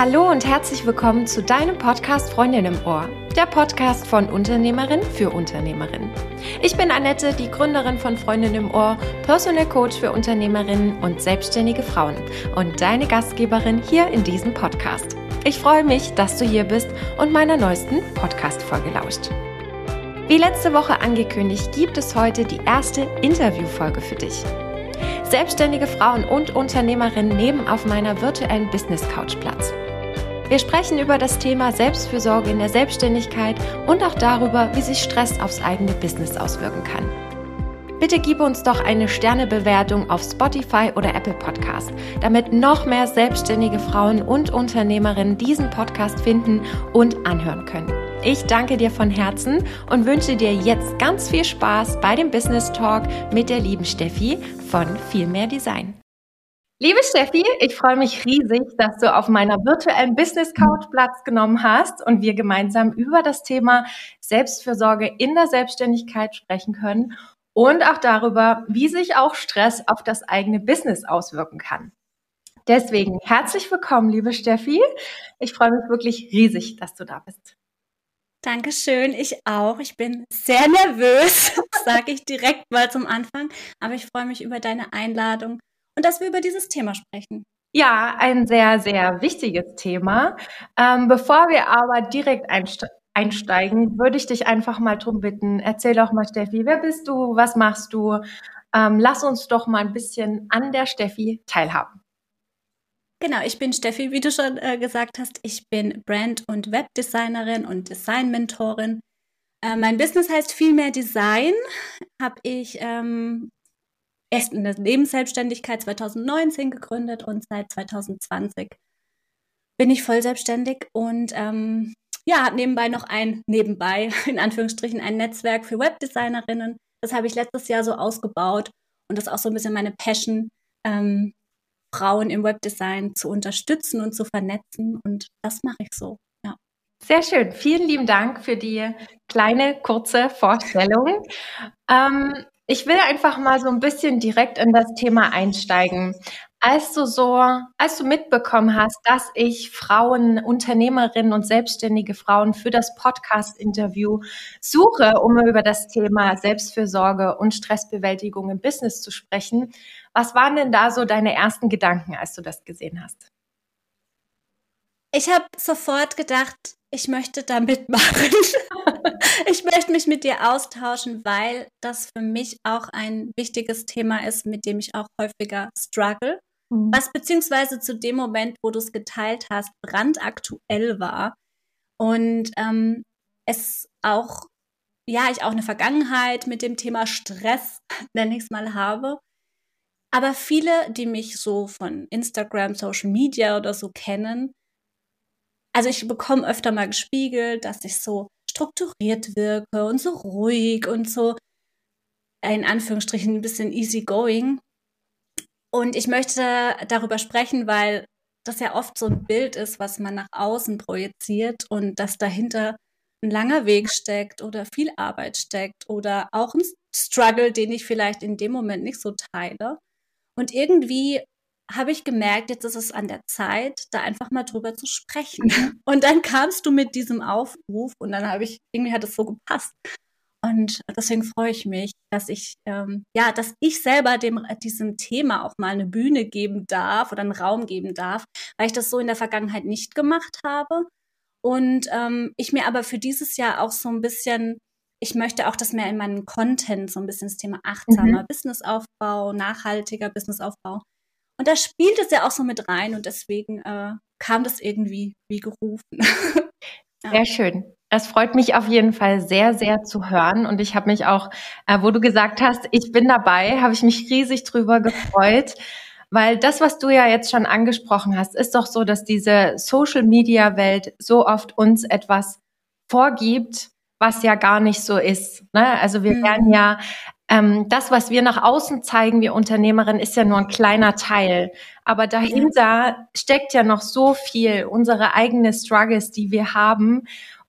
Hallo und herzlich willkommen zu deinem Podcast Freundin im Ohr, der Podcast von Unternehmerin für Unternehmerin. Ich bin Annette, die Gründerin von Freundin im Ohr, Personal Coach für Unternehmerinnen und selbstständige Frauen und deine Gastgeberin hier in diesem Podcast. Ich freue mich, dass du hier bist und meiner neuesten Podcast-Folge lauscht. Wie letzte Woche angekündigt, gibt es heute die erste Interviewfolge für dich. Selbstständige Frauen und Unternehmerinnen nehmen auf meiner virtuellen Business Couch Platz. Wir sprechen über das Thema Selbstfürsorge in der Selbstständigkeit und auch darüber, wie sich Stress aufs eigene Business auswirken kann. Bitte gib uns doch eine Sternebewertung auf Spotify oder Apple Podcast, damit noch mehr selbstständige Frauen und Unternehmerinnen diesen Podcast finden und anhören können. Ich danke dir von Herzen und wünsche dir jetzt ganz viel Spaß bei dem Business Talk mit der lieben Steffi von Vielmehr Design. Liebe Steffi, ich freue mich riesig, dass du auf meiner virtuellen Business Couch Platz genommen hast und wir gemeinsam über das Thema Selbstfürsorge in der Selbstständigkeit sprechen können und auch darüber, wie sich auch Stress auf das eigene Business auswirken kann. Deswegen herzlich willkommen, liebe Steffi. Ich freue mich wirklich riesig, dass du da bist. Dankeschön, ich auch. Ich bin sehr nervös, sage ich direkt mal zum Anfang, aber ich freue mich über deine Einladung und dass wir über dieses Thema sprechen. Ja, ein sehr, sehr wichtiges Thema. Ähm, bevor wir aber direkt einsteigen, würde ich dich einfach mal drum bitten, erzähl doch mal, Steffi, wer bist du, was machst du? Ähm, lass uns doch mal ein bisschen an der Steffi teilhaben. Genau, ich bin Steffi, wie du schon äh, gesagt hast. Ich bin Brand- und Webdesignerin und Design-Mentorin. Äh, mein Business heißt Vielmehr Design. Habe ich ähm, erst in der Lebensselbstständigkeit 2019 gegründet und seit 2020 bin ich voll selbstständig und ähm, ja, habe nebenbei noch ein, nebenbei, in Anführungsstrichen, ein Netzwerk für Webdesignerinnen. Das habe ich letztes Jahr so ausgebaut und das ist auch so ein bisschen meine Passion, ähm, Frauen im Webdesign zu unterstützen und zu vernetzen und das mache ich so. Sehr schön. Vielen lieben Dank für die kleine, kurze Vorstellung. Ähm, ich will einfach mal so ein bisschen direkt in das Thema einsteigen. Als du so, als du mitbekommen hast, dass ich Frauen, Unternehmerinnen und selbstständige Frauen für das Podcast-Interview suche, um über das Thema Selbstfürsorge und Stressbewältigung im Business zu sprechen, was waren denn da so deine ersten Gedanken, als du das gesehen hast? Ich habe sofort gedacht, ich möchte da mitmachen. ich möchte mich mit dir austauschen, weil das für mich auch ein wichtiges Thema ist, mit dem ich auch häufiger struggle. Mhm. Was beziehungsweise zu dem Moment, wo du es geteilt hast, brandaktuell war. Und ähm, es auch, ja, ich auch eine Vergangenheit mit dem Thema Stress, nenne ich es mal, habe. Aber viele, die mich so von Instagram, Social Media oder so kennen, also ich bekomme öfter mal gespiegelt, dass ich so strukturiert wirke und so ruhig und so in Anführungsstrichen ein bisschen easygoing. Und ich möchte darüber sprechen, weil das ja oft so ein Bild ist, was man nach außen projiziert und dass dahinter ein langer Weg steckt oder viel Arbeit steckt oder auch ein Struggle, den ich vielleicht in dem Moment nicht so teile. Und irgendwie habe ich gemerkt, jetzt ist es an der Zeit, da einfach mal drüber zu sprechen. Und dann kamst du mit diesem Aufruf und dann habe ich, irgendwie hat es so gepasst. Und deswegen freue ich mich, dass ich, ähm, ja, dass ich selber dem, diesem Thema auch mal eine Bühne geben darf oder einen Raum geben darf, weil ich das so in der Vergangenheit nicht gemacht habe. Und ähm, ich mir aber für dieses Jahr auch so ein bisschen, ich möchte auch, dass mehr in meinen Content so ein bisschen das Thema achtsamer mhm. Businessaufbau, nachhaltiger Businessaufbau und da spielt es ja auch so mit rein und deswegen äh, kam das irgendwie wie gerufen. ja. Sehr schön. Das freut mich auf jeden Fall sehr, sehr zu hören. Und ich habe mich auch, äh, wo du gesagt hast, ich bin dabei, habe ich mich riesig drüber gefreut. Weil das, was du ja jetzt schon angesprochen hast, ist doch so, dass diese Social-Media-Welt so oft uns etwas vorgibt, was ja gar nicht so ist. Ne? Also wir mhm. werden ja ähm, das, was wir nach außen zeigen, wir Unternehmerin, ist ja nur ein kleiner Teil. Aber dahinter ja. steckt ja noch so viel, unsere eigene Struggles, die wir haben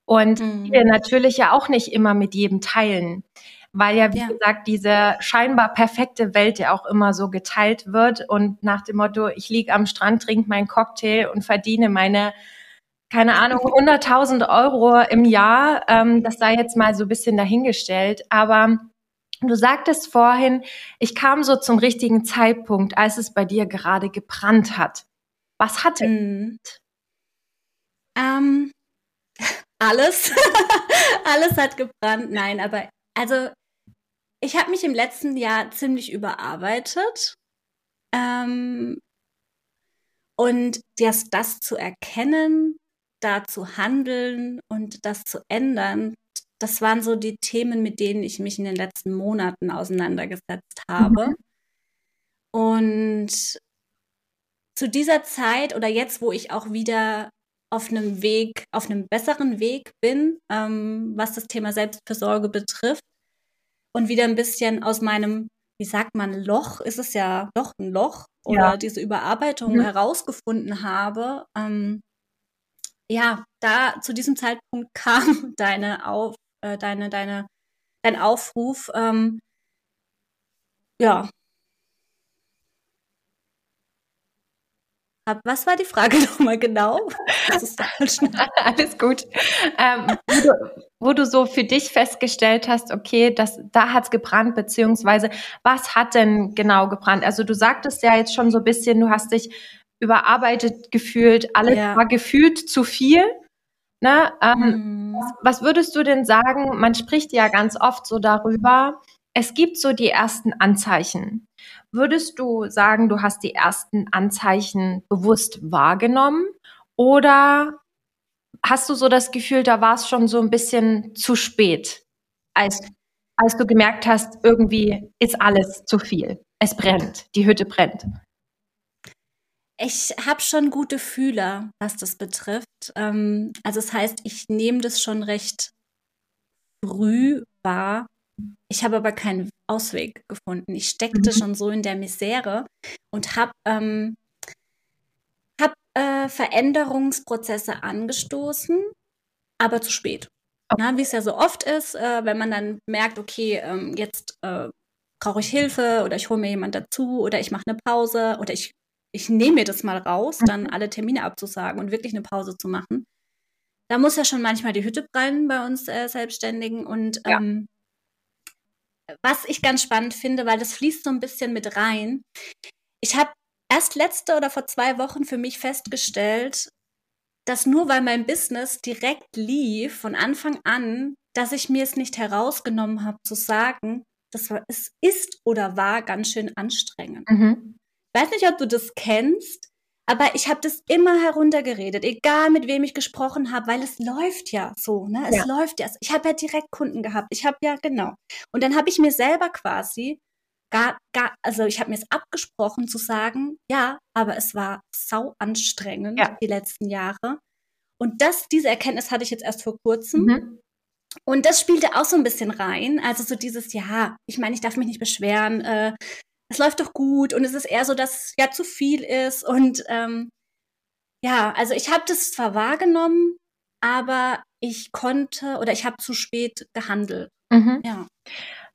und mhm. die wir natürlich ja auch nicht immer mit jedem teilen. weil ja, wie ja. gesagt, diese scheinbar perfekte Welt ja auch immer so geteilt wird und nach dem Motto, ich liege am Strand, trinke meinen Cocktail und verdiene meine keine Ahnung, 100.000 Euro im Jahr. Ähm, das sei jetzt mal so ein bisschen dahingestellt. Aber du sagtest vorhin, ich kam so zum richtigen Zeitpunkt, als es bei dir gerade gebrannt hat. Was hatte mm. ähm, alles. alles hat gebrannt. Nein, aber also ich habe mich im letzten Jahr ziemlich überarbeitet. Ähm, und das, das zu erkennen, da zu handeln und das zu ändern, das waren so die Themen, mit denen ich mich in den letzten Monaten auseinandergesetzt habe. Mhm. Und zu dieser Zeit oder jetzt, wo ich auch wieder auf einem Weg, auf einem besseren Weg bin, ähm, was das Thema Selbstversorge betrifft und wieder ein bisschen aus meinem, wie sagt man, Loch, ist es ja doch ein Loch oder ja. diese Überarbeitung mhm. herausgefunden habe, ähm, ja, da zu diesem Zeitpunkt kam deine Auf, äh, deine, deine, dein Aufruf, ähm, ja. Was war die Frage nochmal genau? Alles gut. Ähm, wo, du, wo, du, so für dich festgestellt hast, okay, das, da hat's gebrannt, beziehungsweise was hat denn genau gebrannt? Also du sagtest ja jetzt schon so ein bisschen, du hast dich überarbeitet gefühlt, alles ja. war gefühlt zu viel. Ne? Ähm, mhm. Was würdest du denn sagen? Man spricht ja ganz oft so darüber. Es gibt so die ersten Anzeichen. Würdest du sagen, du hast die ersten Anzeichen bewusst wahrgenommen oder hast du so das Gefühl, da war es schon so ein bisschen zu spät, als, als du gemerkt hast, irgendwie ist alles zu viel. Es brennt, die Hütte brennt. Ich habe schon gute Fühler, was das betrifft. Ähm, also das heißt, ich nehme das schon recht früh wahr. Ich habe aber keinen Ausweg gefunden. Ich steckte mhm. schon so in der Misere und habe ähm, hab, äh, Veränderungsprozesse angestoßen, aber zu spät. Okay. Wie es ja so oft ist, äh, wenn man dann merkt, okay, ähm, jetzt äh, brauche ich Hilfe oder ich hole mir jemand dazu oder ich mache eine Pause oder ich ich nehme mir das mal raus, dann mhm. alle Termine abzusagen und wirklich eine Pause zu machen. Da muss ja schon manchmal die Hütte brennen bei uns äh, Selbstständigen. Und ja. ähm, was ich ganz spannend finde, weil das fließt so ein bisschen mit rein. Ich habe erst letzte oder vor zwei Wochen für mich festgestellt, dass nur weil mein Business direkt lief von Anfang an, dass ich mir es nicht herausgenommen habe zu sagen, das war, es ist oder war ganz schön anstrengend. Mhm weiß nicht, ob du das kennst, aber ich habe das immer heruntergeredet, egal mit wem ich gesprochen habe, weil es läuft ja so, ne? Es ja. läuft ja. Ich habe ja direkt Kunden gehabt. Ich habe ja genau. Und dann habe ich mir selber quasi gar, gar, also ich habe mir es abgesprochen zu sagen, ja, aber es war sau anstrengend ja. die letzten Jahre. Und das, diese Erkenntnis hatte ich jetzt erst vor kurzem. Mhm. Und das spielte auch so ein bisschen rein. Also so dieses, ja, ich meine, ich darf mich nicht beschweren. Äh, es läuft doch gut und es ist eher so, dass ja zu viel ist und ähm, ja, also ich habe das zwar wahrgenommen, aber ich konnte oder ich habe zu spät gehandelt. Mhm. Ja.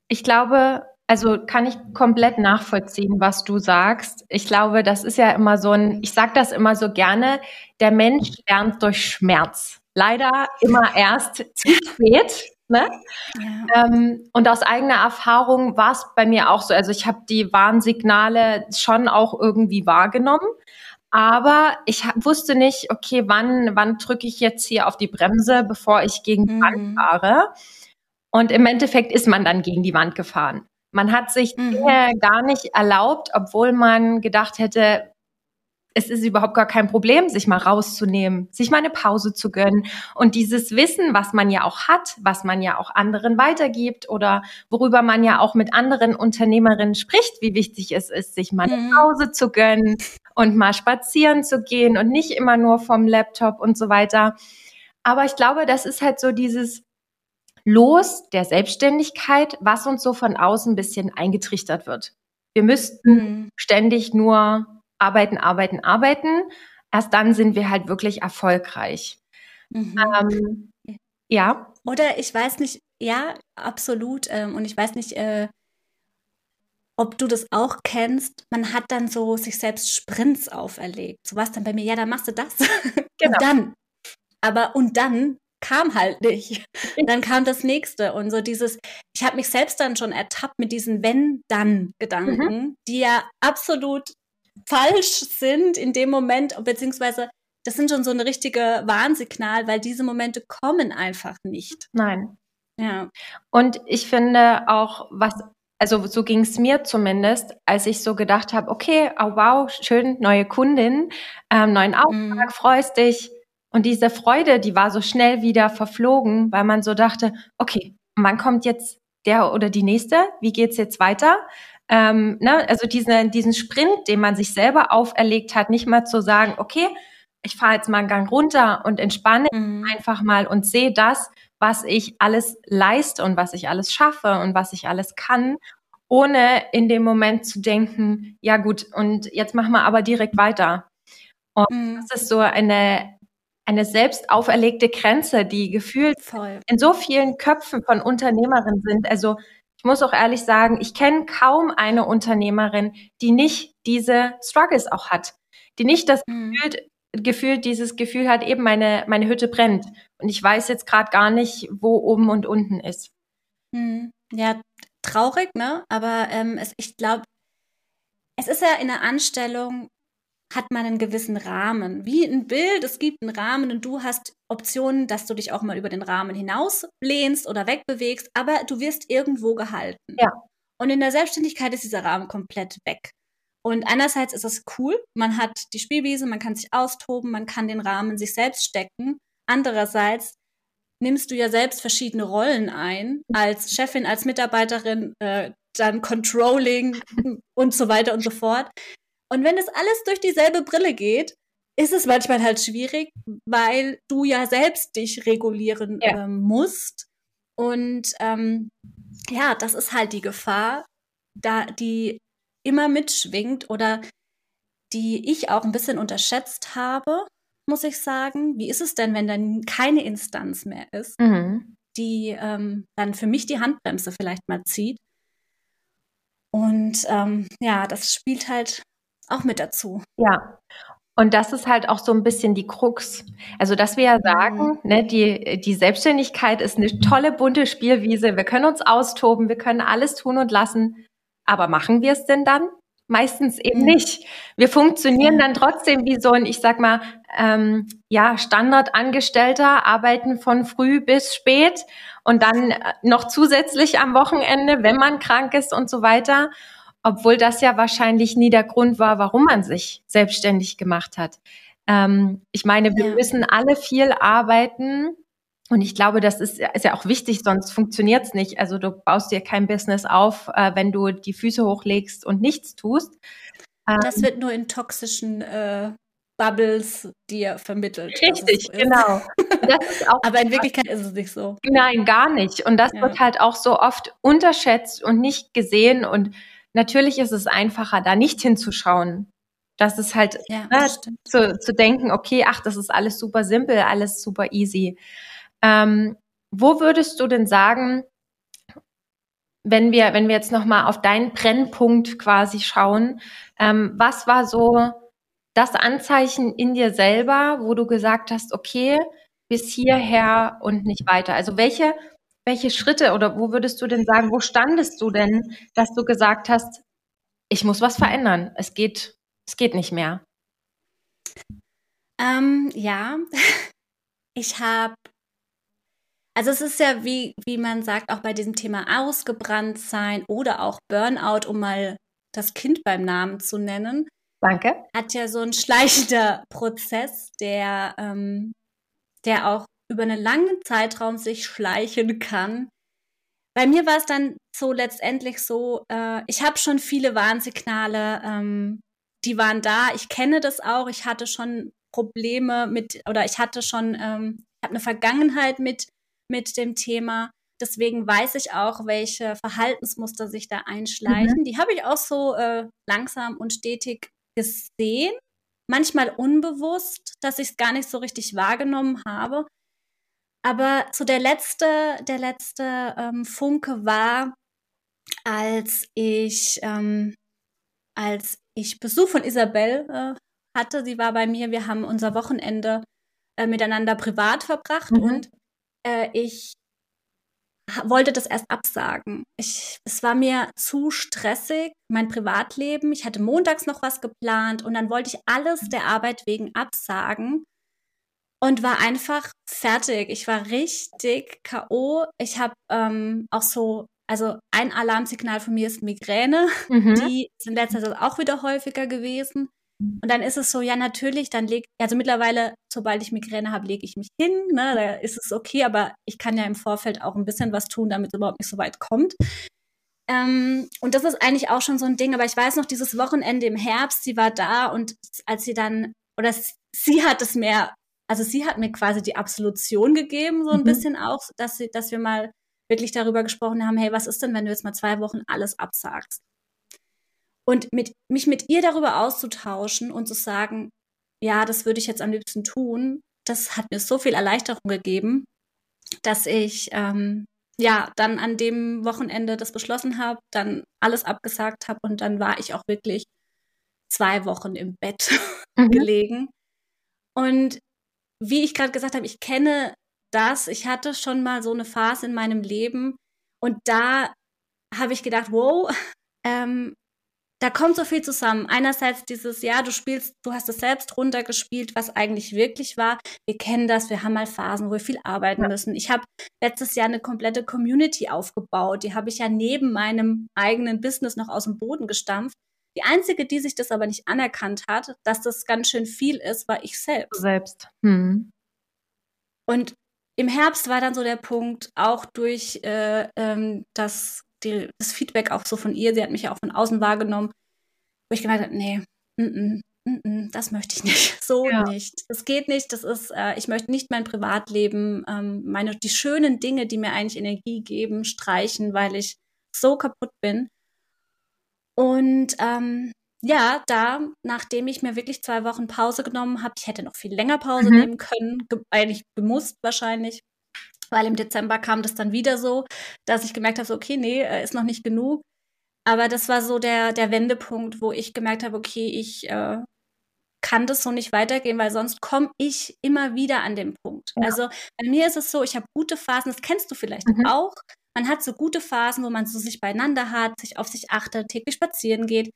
Ich glaube, also kann ich komplett nachvollziehen, was du sagst. Ich glaube, das ist ja immer so ein, ich sage das immer so gerne, der Mensch lernt durch Schmerz. Leider immer erst zu spät. Ne? Ja. Ähm, und aus eigener Erfahrung war es bei mir auch so. Also ich habe die Warnsignale schon auch irgendwie wahrgenommen. Aber ich wusste nicht, okay, wann, wann drücke ich jetzt hier auf die Bremse, bevor ich gegen die mhm. Wand fahre. Und im Endeffekt ist man dann gegen die Wand gefahren. Man hat sich mhm. gar nicht erlaubt, obwohl man gedacht hätte, es ist überhaupt gar kein Problem, sich mal rauszunehmen, sich mal eine Pause zu gönnen und dieses Wissen, was man ja auch hat, was man ja auch anderen weitergibt oder worüber man ja auch mit anderen Unternehmerinnen spricht, wie wichtig es ist, sich mal eine mhm. Pause zu gönnen und mal spazieren zu gehen und nicht immer nur vom Laptop und so weiter. Aber ich glaube, das ist halt so dieses Los der Selbstständigkeit, was uns so von außen ein bisschen eingetrichtert wird. Wir müssten mhm. ständig nur arbeiten, arbeiten, arbeiten. Erst dann sind wir halt wirklich erfolgreich. Mhm. Ähm, ja. Oder ich weiß nicht, ja, absolut. Ähm, und ich weiß nicht, äh, ob du das auch kennst. Man hat dann so sich selbst Sprints auferlegt. So was dann bei mir, ja, dann machst du das. Genau. und dann. Aber und dann kam halt nicht. dann kam das nächste und so dieses, ich habe mich selbst dann schon ertappt mit diesen Wenn-Dann-Gedanken, mhm. die ja absolut falsch sind in dem Moment, beziehungsweise das sind schon so ein richtige Warnsignal, weil diese Momente kommen einfach nicht. Nein. Ja. Und ich finde auch, was, also so ging es mir zumindest, als ich so gedacht habe, okay, oh wow, schön, neue Kundin, ähm, neuen Auftrag, mm. freust dich. Und diese Freude, die war so schnell wieder verflogen, weil man so dachte, okay, wann kommt jetzt der oder die nächste? Wie geht's jetzt weiter? Ähm, ne? Also diesen, diesen Sprint, den man sich selber auferlegt hat, nicht mal zu sagen, okay, ich fahre jetzt mal einen Gang runter und entspanne mhm. einfach mal und sehe das, was ich alles leiste und was ich alles schaffe und was ich alles kann, ohne in dem Moment zu denken, ja gut, und jetzt machen wir aber direkt weiter. Und mhm. das ist so eine, eine selbst auferlegte Grenze, die gefühlt Voll. in so vielen Köpfen von Unternehmerinnen sind. Also muss auch ehrlich sagen, ich kenne kaum eine Unternehmerin, die nicht diese Struggles auch hat, die nicht das mhm. Gefühl, Gefühl, dieses Gefühl hat, eben meine, meine Hütte brennt. Und ich weiß jetzt gerade gar nicht, wo oben und unten ist. Hm. Ja, traurig, ne? Aber ähm, es, ich glaube, es ist ja in der Anstellung, hat man einen gewissen Rahmen. Wie ein Bild, es gibt einen Rahmen und du hast Optionen, dass du dich auch mal über den Rahmen hinaus lehnst oder wegbewegst, aber du wirst irgendwo gehalten. Ja. Und in der Selbstständigkeit ist dieser Rahmen komplett weg. Und einerseits ist es cool, man hat die Spielwiese, man kann sich austoben, man kann den Rahmen sich selbst stecken. Andererseits nimmst du ja selbst verschiedene Rollen ein, als Chefin, als Mitarbeiterin, äh, dann Controlling und so weiter und so fort. Und wenn es alles durch dieselbe Brille geht, ist es manchmal halt schwierig, weil du ja selbst dich regulieren ja. ähm, musst. Und ähm, ja, das ist halt die Gefahr, da die immer mitschwingt oder die ich auch ein bisschen unterschätzt habe, muss ich sagen. Wie ist es denn, wenn dann keine Instanz mehr ist, mhm. die ähm, dann für mich die Handbremse vielleicht mal zieht? Und ähm, ja, das spielt halt auch mit dazu. Ja. Und das ist halt auch so ein bisschen die Krux. Also, dass wir ja sagen, mhm. ne, die, die Selbstständigkeit ist eine tolle bunte Spielwiese. Wir können uns austoben, wir können alles tun und lassen. Aber machen wir es denn dann? Meistens eben nicht. Wir funktionieren dann trotzdem wie so ein, ich sag mal, ähm, ja, Standardangestellter, arbeiten von früh bis spät und dann äh, noch zusätzlich am Wochenende, wenn man krank ist und so weiter. Obwohl das ja wahrscheinlich nie der Grund war, warum man sich selbstständig gemacht hat. Ähm, ich meine, wir ja. müssen alle viel arbeiten, und ich glaube, das ist, ist ja auch wichtig, sonst funktioniert es nicht. Also du baust dir kein Business auf, äh, wenn du die Füße hochlegst und nichts tust. Ähm, das wird nur in toxischen äh, Bubbles dir vermittelt. Richtig, so genau. Aber in Wirklichkeit ist es nicht so. Nein, gar nicht. Und das ja. wird halt auch so oft unterschätzt und nicht gesehen. Und natürlich ist es einfacher, da nicht hinzuschauen. Das ist halt ja, ne, zu, zu denken, okay, ach, das ist alles super simpel, alles super easy. Ähm, wo würdest du denn sagen, wenn wir, wenn wir jetzt nochmal auf deinen Brennpunkt quasi schauen, ähm, was war so das Anzeichen in dir selber, wo du gesagt hast, okay, bis hierher und nicht weiter? Also welche, welche Schritte oder wo würdest du denn sagen, wo standest du denn, dass du gesagt hast, ich muss was verändern, es geht, es geht nicht mehr? Ähm, ja, ich habe also es ist ja, wie, wie man sagt, auch bei diesem Thema ausgebrannt sein oder auch Burnout, um mal das Kind beim Namen zu nennen. Danke. Hat ja so ein schleichender Prozess, der, ähm, der auch über einen langen Zeitraum sich schleichen kann. Bei mir war es dann so letztendlich so, äh, ich habe schon viele Warnsignale, ähm, die waren da. Ich kenne das auch. Ich hatte schon Probleme mit, oder ich hatte schon, ähm, ich habe eine Vergangenheit mit mit dem Thema. Deswegen weiß ich auch, welche Verhaltensmuster sich da einschleichen. Mhm. Die habe ich auch so äh, langsam und stetig gesehen. Manchmal unbewusst, dass ich es gar nicht so richtig wahrgenommen habe. Aber so der letzte, der letzte ähm, Funke war, als ich, ähm, als ich Besuch von Isabel äh, hatte. Sie war bei mir. Wir haben unser Wochenende äh, miteinander privat verbracht mhm. und äh, ich wollte das erst absagen. Ich, es war mir zu stressig, mein Privatleben. Ich hatte montags noch was geplant und dann wollte ich alles der Arbeit wegen absagen und war einfach fertig. Ich war richtig K.O. Ich habe ähm, auch so, also ein Alarmsignal von mir ist Migräne. Mhm. Die sind letzter Zeit auch wieder häufiger gewesen. Und dann ist es so, ja, natürlich, dann leg, also mittlerweile, sobald ich Migräne habe, lege ich mich hin, ne, da ist es okay, aber ich kann ja im Vorfeld auch ein bisschen was tun, damit es überhaupt nicht so weit kommt. Ähm, und das ist eigentlich auch schon so ein Ding, aber ich weiß noch, dieses Wochenende im Herbst, sie war da und als sie dann, oder sie hat es mehr, also sie hat mir quasi die Absolution gegeben, so ein mhm. bisschen auch, dass sie, dass wir mal wirklich darüber gesprochen haben, hey, was ist denn, wenn du jetzt mal zwei Wochen alles absagst? Und mit, mich mit ihr darüber auszutauschen und zu sagen, ja, das würde ich jetzt am liebsten tun, das hat mir so viel Erleichterung gegeben, dass ich ähm, ja dann an dem Wochenende das beschlossen habe, dann alles abgesagt habe und dann war ich auch wirklich zwei Wochen im Bett mhm. gelegen. Und wie ich gerade gesagt habe, ich kenne das. Ich hatte schon mal so eine Phase in meinem Leben und da habe ich gedacht, wow, ähm, da kommt so viel zusammen. Einerseits dieses, ja, du spielst, du hast es selbst runtergespielt, was eigentlich wirklich war. Wir kennen das, wir haben mal Phasen, wo wir viel arbeiten ja. müssen. Ich habe letztes Jahr eine komplette Community aufgebaut. Die habe ich ja neben meinem eigenen Business noch aus dem Boden gestampft. Die einzige, die sich das aber nicht anerkannt hat, dass das ganz schön viel ist, war ich selbst. Selbst. Hm. Und im Herbst war dann so der Punkt, auch durch äh, ähm, das die, das Feedback auch so von ihr, sie hat mich ja auch von außen wahrgenommen, wo ich gemerkt habe, nee, mm, mm, mm, das möchte ich nicht, so ja. nicht. Das geht nicht, das ist, äh, ich möchte nicht mein Privatleben, ähm, meine, die schönen Dinge, die mir eigentlich Energie geben, streichen, weil ich so kaputt bin. Und ähm, ja, da, nachdem ich mir wirklich zwei Wochen Pause genommen habe, ich hätte noch viel länger Pause mhm. nehmen können, ge eigentlich gemusst wahrscheinlich, weil im Dezember kam das dann wieder so, dass ich gemerkt habe, so, okay, nee, äh, ist noch nicht genug. Aber das war so der, der Wendepunkt, wo ich gemerkt habe, okay, ich äh, kann das so nicht weitergehen, weil sonst komme ich immer wieder an den Punkt. Ja. Also bei mir ist es so, ich habe gute Phasen, das kennst du vielleicht mhm. auch. Man hat so gute Phasen, wo man so sich beieinander hat, sich auf sich achtet, täglich spazieren geht.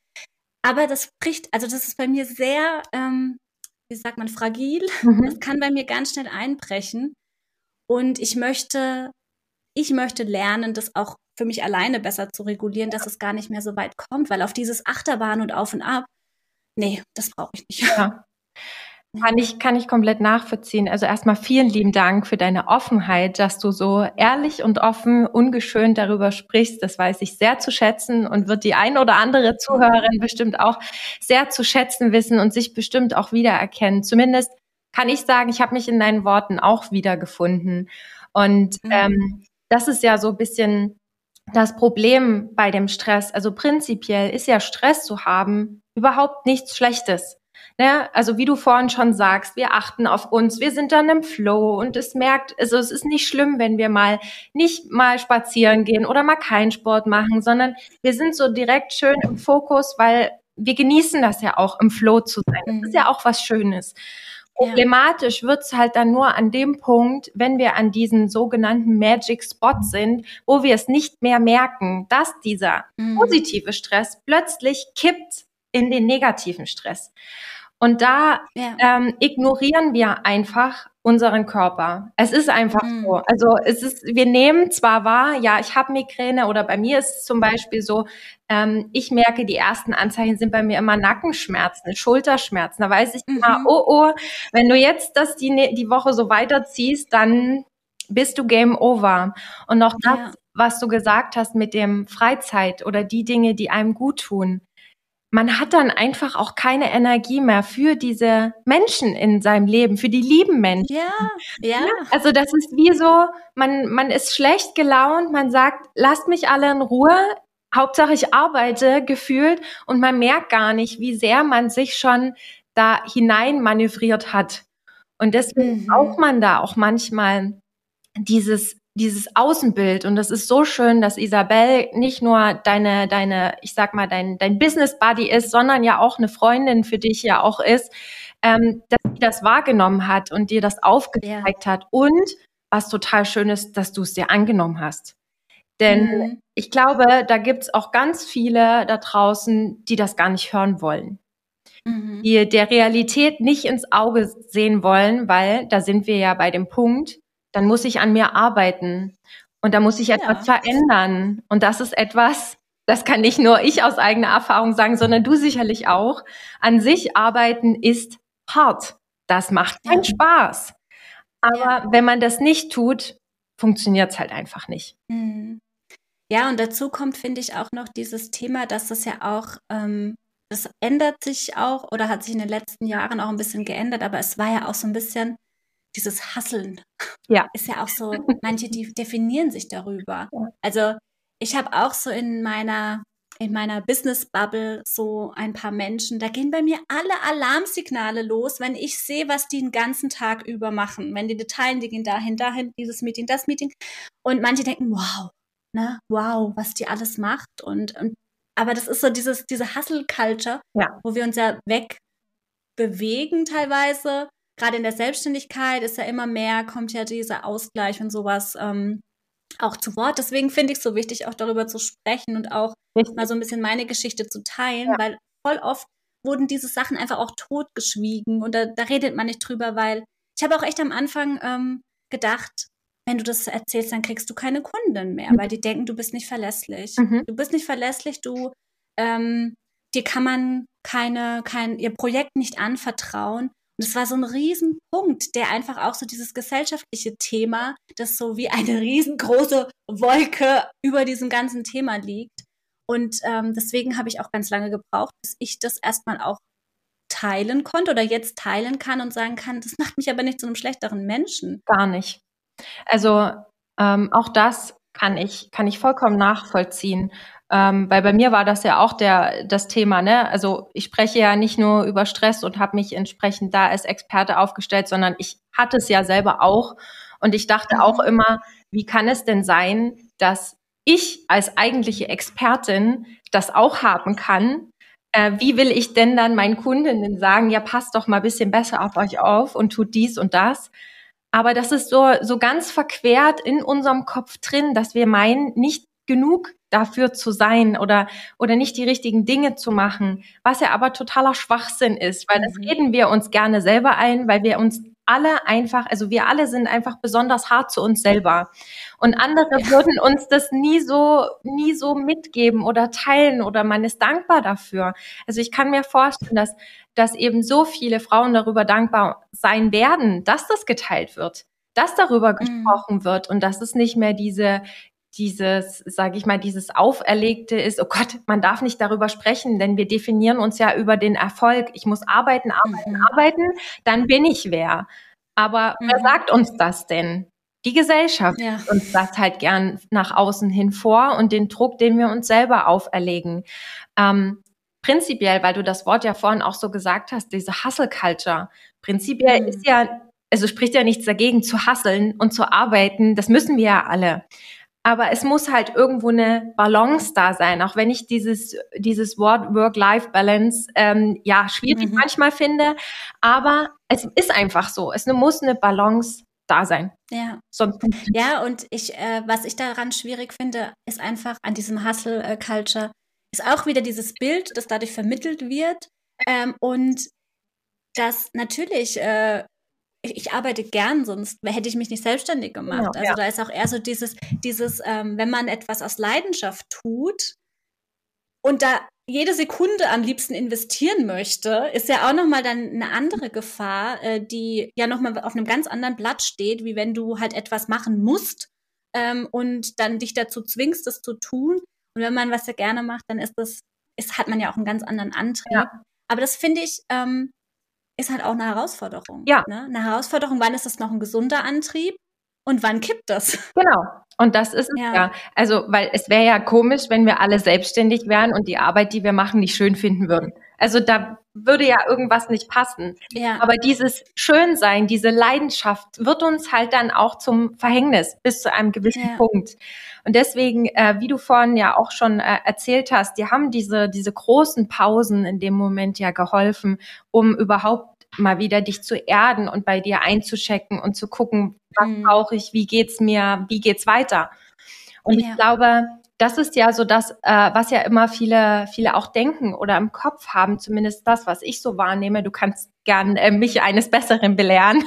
Aber das bricht, also das ist bei mir sehr, ähm, wie sagt man, fragil. Mhm. Das kann bei mir ganz schnell einbrechen. Und ich möchte, ich möchte lernen, das auch für mich alleine besser zu regulieren, dass es gar nicht mehr so weit kommt, weil auf dieses Achterbahn und Auf und Ab, nee, das brauche ich nicht. Ja. Kann ich, kann ich komplett nachvollziehen. Also erstmal vielen lieben Dank für deine Offenheit, dass du so ehrlich und offen, ungeschönt darüber sprichst. Das weiß ich sehr zu schätzen und wird die ein oder andere Zuhörerin bestimmt auch sehr zu schätzen wissen und sich bestimmt auch wiedererkennen. Zumindest kann ich sagen, ich habe mich in deinen Worten auch wiedergefunden. Und mhm. ähm, das ist ja so ein bisschen das Problem bei dem Stress. Also prinzipiell ist ja Stress zu haben überhaupt nichts Schlechtes. Ne? Also wie du vorhin schon sagst, wir achten auf uns, wir sind dann im Flow und es merkt, also es ist nicht schlimm, wenn wir mal nicht mal spazieren gehen oder mal keinen Sport machen, sondern wir sind so direkt schön im Fokus, weil wir genießen das ja auch im Flow zu sein. Das ist ja auch was Schönes. Problematisch wird's halt dann nur an dem Punkt, wenn wir an diesen sogenannten Magic Spot sind, wo wir es nicht mehr merken, dass dieser mhm. positive Stress plötzlich kippt in den negativen Stress. Und da ja. ähm, ignorieren wir einfach unseren Körper. Es ist einfach mhm. so. Also es ist, wir nehmen zwar wahr, ja, ich habe Migräne oder bei mir ist es zum Beispiel so, ähm, ich merke, die ersten Anzeichen sind bei mir immer Nackenschmerzen, Schulterschmerzen. Da weiß ich mhm. immer, oh, oh, wenn du jetzt das die, ne, die Woche so weiterziehst, dann bist du Game Over. Und noch das, ja. was du gesagt hast mit dem Freizeit oder die Dinge, die einem gut tun man hat dann einfach auch keine Energie mehr für diese Menschen in seinem Leben, für die lieben Menschen. Ja, ja. Also das ist wie so, man, man ist schlecht gelaunt, man sagt, lasst mich alle in Ruhe, Hauptsache ich arbeite gefühlt und man merkt gar nicht, wie sehr man sich schon da hinein manövriert hat. Und deswegen mhm. braucht man da auch manchmal dieses dieses Außenbild und das ist so schön, dass Isabel nicht nur deine deine ich sag mal dein dein Business Buddy ist, sondern ja auch eine Freundin für dich ja auch ist, ähm, dass sie das wahrgenommen hat und dir das aufgezeigt ja. hat und was total schön ist, dass du es dir angenommen hast. Denn mhm. ich glaube, da gibt's auch ganz viele da draußen, die das gar nicht hören wollen. Mhm. Die der Realität nicht ins Auge sehen wollen, weil da sind wir ja bei dem Punkt, dann muss ich an mir arbeiten und da muss ich etwas ja. verändern. Und das ist etwas, das kann nicht nur ich aus eigener Erfahrung sagen, sondern du sicherlich auch. An sich arbeiten ist hart. Das macht keinen. Spaß. Aber ja. wenn man das nicht tut, funktioniert es halt einfach nicht. Mhm. Ja, und dazu kommt, finde ich, auch noch dieses Thema, dass das ja auch, ähm, das ändert sich auch oder hat sich in den letzten Jahren auch ein bisschen geändert, aber es war ja auch so ein bisschen dieses Hasseln. Ja. Ist ja auch so, manche, die definieren sich darüber. Ja. Also ich habe auch so in meiner in meiner Business Bubble so ein paar Menschen, da gehen bei mir alle Alarmsignale los, wenn ich sehe, was die den ganzen Tag über machen. Wenn die Details, die gehen dahin, dahin, dieses Meeting, das Meeting. Und manche denken, wow, ne, wow, was die alles macht. Und, und aber das ist so dieses, diese Hustle-Culture, ja. wo wir uns ja wegbewegen teilweise. Gerade in der Selbstständigkeit ist ja immer mehr, kommt ja dieser Ausgleich und sowas ähm, auch zu Wort. Deswegen finde ich es so wichtig, auch darüber zu sprechen und auch Richtig. mal so ein bisschen meine Geschichte zu teilen, ja. weil voll oft wurden diese Sachen einfach auch totgeschwiegen und da, da redet man nicht drüber, weil ich habe auch echt am Anfang ähm, gedacht, wenn du das erzählst, dann kriegst du keine Kunden mehr, mhm. weil die denken, du bist nicht verlässlich. Mhm. Du bist nicht verlässlich, du ähm, dir kann man keine, kein, ihr Projekt nicht anvertrauen. Und es war so ein Riesenpunkt, der einfach auch so dieses gesellschaftliche Thema, das so wie eine riesengroße Wolke über diesem ganzen Thema liegt. Und ähm, deswegen habe ich auch ganz lange gebraucht, bis ich das erstmal auch teilen konnte oder jetzt teilen kann und sagen kann, das macht mich aber nicht zu einem schlechteren Menschen. Gar nicht. Also ähm, auch das kann ich, kann ich vollkommen nachvollziehen. Ähm, weil bei mir war das ja auch der, das Thema, ne? Also ich spreche ja nicht nur über Stress und habe mich entsprechend da als Experte aufgestellt, sondern ich hatte es ja selber auch. Und ich dachte mhm. auch immer, wie kann es denn sein, dass ich als eigentliche Expertin das auch haben kann? Äh, wie will ich denn dann meinen Kundinnen sagen, ja, passt doch mal ein bisschen besser auf euch auf und tut dies und das? Aber das ist so, so ganz verquert in unserem Kopf drin, dass wir meinen, nicht genug dafür zu sein oder, oder nicht die richtigen Dinge zu machen, was ja aber totaler Schwachsinn ist, weil das mhm. reden wir uns gerne selber ein, weil wir uns alle einfach, also wir alle sind einfach besonders hart zu uns selber. Und andere ja. würden uns das nie so, nie so mitgeben oder teilen oder man ist dankbar dafür. Also ich kann mir vorstellen, dass dass eben so viele Frauen darüber dankbar sein werden, dass das geteilt wird, dass darüber mhm. gesprochen wird und dass es nicht mehr diese dieses, sage ich mal, dieses Auferlegte ist, oh Gott, man darf nicht darüber sprechen, denn wir definieren uns ja über den Erfolg. Ich muss arbeiten, arbeiten, mhm. arbeiten, dann bin ich wer. Aber mhm. wer sagt uns das denn? Die Gesellschaft ja. uns das halt gern nach außen hin vor und den Druck, den wir uns selber auferlegen. Ähm, prinzipiell, weil du das Wort ja vorhin auch so gesagt hast, diese Hustle Culture, prinzipiell mhm. ist ja, also spricht ja nichts dagegen zu hasseln und zu arbeiten, das müssen wir ja alle. Aber es muss halt irgendwo eine Balance da sein, auch wenn ich dieses, dieses Wort Work-Life-Balance ähm, ja schwierig mhm. manchmal finde. Aber es ist einfach so. Es muss eine Balance da sein. Ja. Sonst ja, und ich, äh, was ich daran schwierig finde, ist einfach an diesem Hustle-Culture, ist auch wieder dieses Bild, das dadurch vermittelt wird. Ähm, und das natürlich, äh, ich, arbeite gern, sonst hätte ich mich nicht selbstständig gemacht. Ja, also ja. da ist auch eher so dieses, dieses, ähm, wenn man etwas aus Leidenschaft tut und da jede Sekunde am liebsten investieren möchte, ist ja auch nochmal dann eine andere Gefahr, äh, die ja nochmal auf einem ganz anderen Blatt steht, wie wenn du halt etwas machen musst ähm, und dann dich dazu zwingst, das zu tun. Und wenn man was ja gerne macht, dann ist das, ist, hat man ja auch einen ganz anderen Antrieb. Ja. Aber das finde ich, ähm, ist halt auch eine Herausforderung. Ja. Ne? Eine Herausforderung, wann ist das noch ein gesunder Antrieb und wann kippt das? Genau. Und das ist ja. ja. Also, weil es wäre ja komisch, wenn wir alle selbstständig wären und die Arbeit, die wir machen, nicht schön finden würden. Also da würde ja irgendwas nicht passen. Ja. Aber dieses Schönsein, diese Leidenschaft wird uns halt dann auch zum Verhängnis bis zu einem gewissen ja. Punkt. Und deswegen, äh, wie du vorhin ja auch schon äh, erzählt hast, die haben diese, diese großen Pausen in dem Moment ja geholfen, um überhaupt mal wieder dich zu erden und bei dir einzuchecken und zu gucken, was mhm. brauche ich, wie geht's mir, wie geht's weiter. Und ja. ich glaube, das ist ja so das, äh, was ja immer viele, viele auch denken oder im Kopf haben, zumindest das, was ich so wahrnehme. Du kannst gern äh, mich eines Besseren belehren,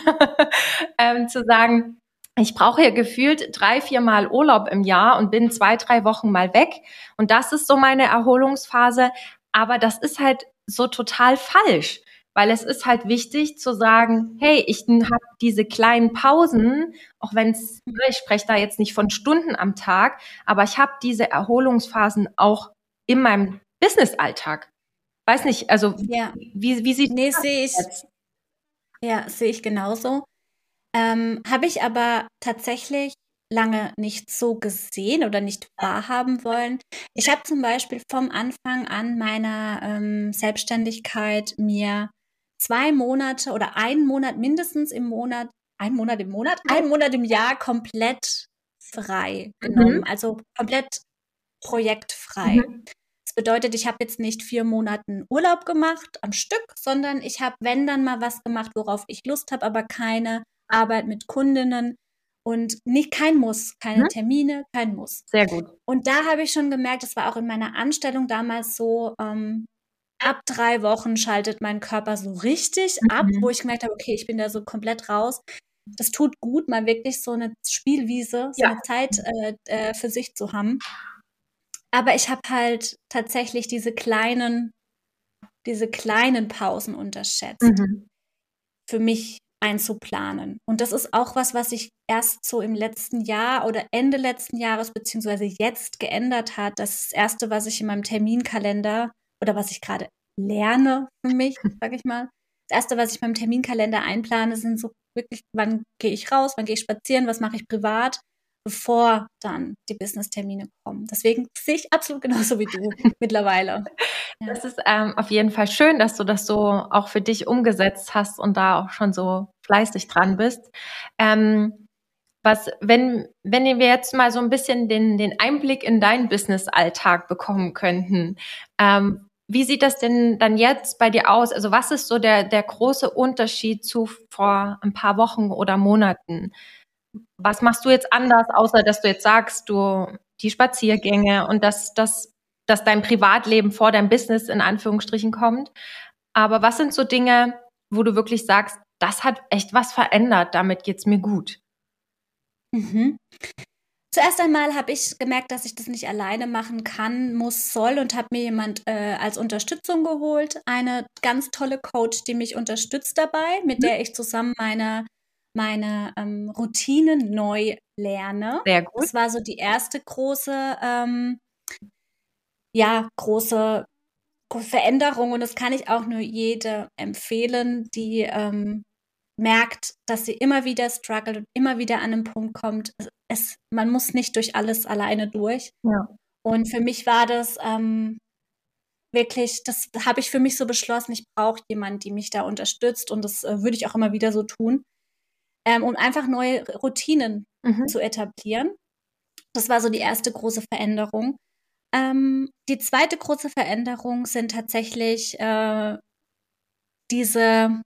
ähm, zu sagen, ich brauche ja gefühlt drei, vier Mal Urlaub im Jahr und bin zwei, drei Wochen mal weg. Und das ist so meine Erholungsphase. Aber das ist halt so total falsch weil es ist halt wichtig zu sagen, hey, ich habe diese kleinen Pausen, auch wenn es, ne, ich spreche da jetzt nicht von Stunden am Tag, aber ich habe diese Erholungsphasen auch in meinem Business-Alltag. Weiß nicht, also ja. wie, wie sieht nee, das sehe ich. Jetzt? Ja, sehe ich genauso. Ähm, habe ich aber tatsächlich lange nicht so gesehen oder nicht wahrhaben wollen. Ich habe zum Beispiel vom Anfang an meiner ähm, Selbstständigkeit mir zwei Monate oder einen Monat mindestens im Monat, einen Monat im Monat, einen Monat im Jahr komplett frei genommen. Mhm. Also komplett projektfrei. Mhm. Das bedeutet, ich habe jetzt nicht vier Monate Urlaub gemacht am Stück, sondern ich habe, wenn dann mal was gemacht, worauf ich Lust habe, aber keine Arbeit mit Kundinnen und nicht kein Muss, keine mhm. Termine, kein Muss. Sehr gut. Und da habe ich schon gemerkt, das war auch in meiner Anstellung damals so, ähm, ab drei Wochen schaltet mein Körper so richtig mhm. ab, wo ich gemerkt habe, okay, ich bin da so komplett raus. Das tut gut, mal wirklich so eine Spielwiese, so ja. eine Zeit äh, äh, für sich zu haben. Aber ich habe halt tatsächlich diese kleinen, diese kleinen Pausen unterschätzt, mhm. für mich einzuplanen. Und das ist auch was, was sich erst so im letzten Jahr oder Ende letzten Jahres beziehungsweise jetzt geändert hat. Das, ist das erste, was ich in meinem Terminkalender oder was ich gerade lerne für mich, sag ich mal. Das erste, was ich beim Terminkalender einplane, sind so wirklich, wann gehe ich raus, wann gehe ich spazieren, was mache ich privat, bevor dann die Business-Termine kommen. Deswegen sehe ich absolut genauso wie du mittlerweile. Ja. Das ist ähm, auf jeden Fall schön, dass du das so auch für dich umgesetzt hast und da auch schon so fleißig dran bist. Ähm, was, wenn, wenn wir jetzt mal so ein bisschen den, den Einblick in deinen Business-Alltag bekommen könnten, ähm, wie sieht das denn dann jetzt bei dir aus? Also was ist so der, der große Unterschied zu vor ein paar Wochen oder Monaten? Was machst du jetzt anders, außer dass du jetzt sagst, du die Spaziergänge und dass, dass, dass dein Privatleben vor deinem Business in Anführungsstrichen kommt? Aber was sind so Dinge, wo du wirklich sagst, das hat echt was verändert, damit geht's mir gut? Mhm. Zuerst einmal habe ich gemerkt, dass ich das nicht alleine machen kann, muss, soll und habe mir jemand äh, als Unterstützung geholt. Eine ganz tolle Coach, die mich unterstützt dabei, mit mhm. der ich zusammen meine, meine ähm, Routinen neu lerne. Sehr gut. Das war so die erste große, ähm, ja, große Veränderung und das kann ich auch nur jede empfehlen, die ähm, merkt, dass sie immer wieder struggelt und immer wieder an einen Punkt kommt. Es, man muss nicht durch alles alleine durch. Ja. Und für mich war das ähm, wirklich, das habe ich für mich so beschlossen, ich brauche jemanden, die mich da unterstützt und das äh, würde ich auch immer wieder so tun, ähm, um einfach neue Routinen mhm. zu etablieren. Das war so die erste große Veränderung. Ähm, die zweite große Veränderung sind tatsächlich äh, diese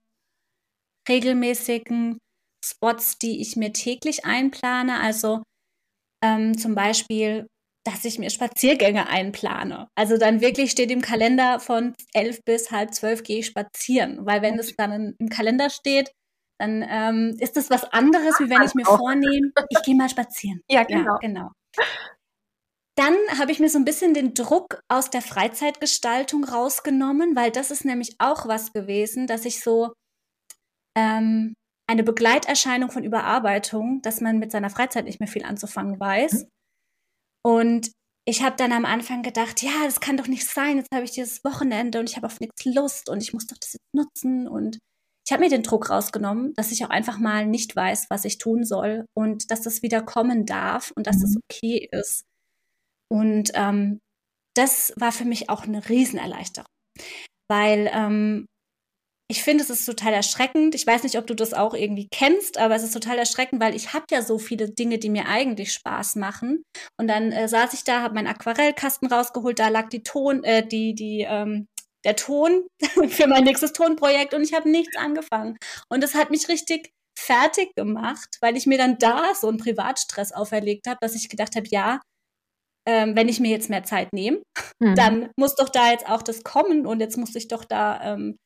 regelmäßigen Spots, die ich mir täglich einplane. Also ähm, zum Beispiel, dass ich mir Spaziergänge einplane. Also dann wirklich steht im Kalender von elf bis halb zwölf gehe ich spazieren. Weil wenn es dann im Kalender steht, dann ähm, ist das was anderes, wie wenn ich mir vornehme, ich gehe mal spazieren. Ja, genau. Ja, genau. Dann habe ich mir so ein bisschen den Druck aus der Freizeitgestaltung rausgenommen, weil das ist nämlich auch was gewesen, dass ich so ähm, eine Begleiterscheinung von Überarbeitung, dass man mit seiner Freizeit nicht mehr viel anzufangen weiß. Mhm. Und ich habe dann am Anfang gedacht, ja, das kann doch nicht sein. Jetzt habe ich dieses Wochenende und ich habe auf nichts Lust und ich muss doch das jetzt nutzen. Und ich habe mir den Druck rausgenommen, dass ich auch einfach mal nicht weiß, was ich tun soll und dass das wieder kommen darf und dass mhm. das okay ist. Und ähm, das war für mich auch eine Riesenerleichterung. weil ähm, ich finde, es ist total erschreckend. Ich weiß nicht, ob du das auch irgendwie kennst, aber es ist total erschreckend, weil ich habe ja so viele Dinge, die mir eigentlich Spaß machen. Und dann äh, saß ich da, habe meinen Aquarellkasten rausgeholt, da lag die Ton, äh, die die ähm, der Ton für mein nächstes Tonprojekt und ich habe nichts angefangen. Und das hat mich richtig fertig gemacht, weil ich mir dann da so einen Privatstress auferlegt habe, dass ich gedacht habe, ja, ähm, wenn ich mir jetzt mehr Zeit nehme, mhm. dann muss doch da jetzt auch das kommen und jetzt muss ich doch da ähm,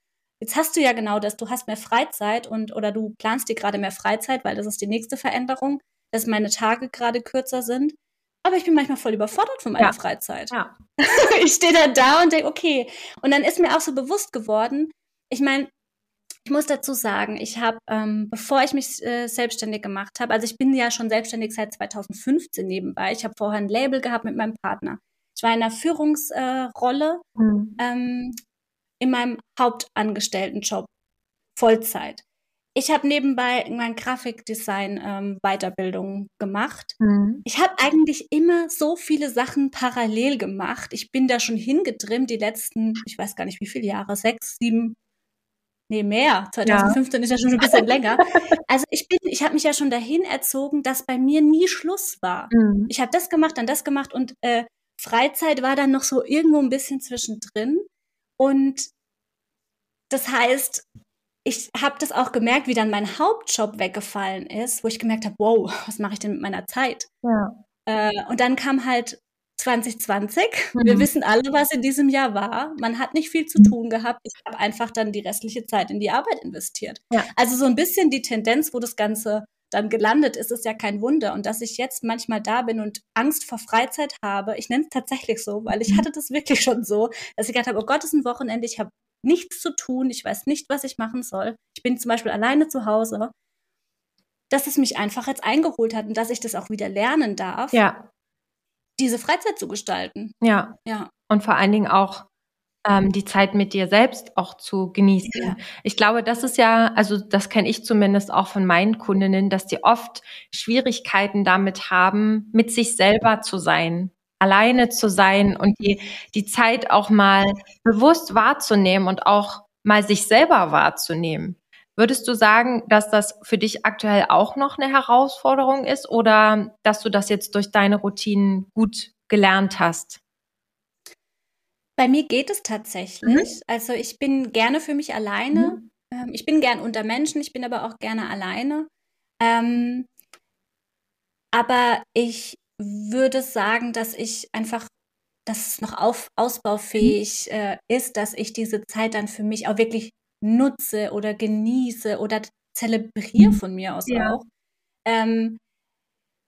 Jetzt hast du ja genau das, du hast mehr Freizeit und oder du planst dir gerade mehr Freizeit, weil das ist die nächste Veränderung, dass meine Tage gerade kürzer sind. Aber ich bin manchmal voll überfordert von meiner ja. Freizeit. Ja. ich stehe dann da und denke, okay. Und dann ist mir auch so bewusst geworden, ich meine, ich muss dazu sagen, ich habe, ähm, bevor ich mich äh, selbstständig gemacht habe, also ich bin ja schon selbstständig seit 2015 nebenbei. Ich habe vorher ein Label gehabt mit meinem Partner. Ich war in einer Führungsrolle. Äh, mhm. ähm, in meinem Hauptangestelltenjob Vollzeit. Ich habe nebenbei mein Grafikdesign ähm, Weiterbildung gemacht. Mhm. Ich habe eigentlich immer so viele Sachen parallel gemacht. Ich bin da schon hingedrimmt die letzten, ich weiß gar nicht wie viele Jahre, sechs, sieben, nee mehr. 2015 ja. ist ja schon ein bisschen länger. Also ich bin, ich habe mich ja schon dahin erzogen, dass bei mir nie Schluss war. Mhm. Ich habe das gemacht, dann das gemacht und äh, Freizeit war dann noch so irgendwo ein bisschen zwischendrin. Und das heißt, ich habe das auch gemerkt, wie dann mein Hauptjob weggefallen ist, wo ich gemerkt habe, wow, was mache ich denn mit meiner Zeit? Ja. Äh, und dann kam halt 2020. Mhm. Wir wissen alle, was in diesem Jahr war. Man hat nicht viel zu tun gehabt. Ich habe einfach dann die restliche Zeit in die Arbeit investiert. Ja. Also so ein bisschen die Tendenz, wo das Ganze dann gelandet ist, ist ja kein Wunder. Und dass ich jetzt manchmal da bin und Angst vor Freizeit habe, ich nenne es tatsächlich so, weil ich mhm. hatte das wirklich schon so, dass ich gedacht habe, oh Gott, ist ein Wochenende, ich habe nichts zu tun, ich weiß nicht, was ich machen soll. Ich bin zum Beispiel alleine zu Hause. Dass es mich einfach jetzt eingeholt hat und dass ich das auch wieder lernen darf. Ja. Diese Freizeit zu gestalten. Ja. Ja. Und vor allen Dingen auch ähm, die Zeit mit dir selbst auch zu genießen. Ja. Ich glaube, das ist ja, also das kenne ich zumindest auch von meinen Kundinnen, dass die oft Schwierigkeiten damit haben, mit sich selber zu sein, alleine zu sein und die, die Zeit auch mal bewusst wahrzunehmen und auch mal sich selber wahrzunehmen. Würdest du sagen, dass das für dich aktuell auch noch eine Herausforderung ist oder dass du das jetzt durch deine Routinen gut gelernt hast? Bei mir geht es tatsächlich. Mhm. Also ich bin gerne für mich alleine. Mhm. Ähm, ich bin gern unter Menschen, ich bin aber auch gerne alleine. Ähm, aber ich würde sagen, dass ich einfach, dass es noch auf, ausbaufähig mhm. äh, ist, dass ich diese Zeit dann für mich auch wirklich nutze oder genieße oder zelebriere mhm. von mir aus ja. auch. Ähm,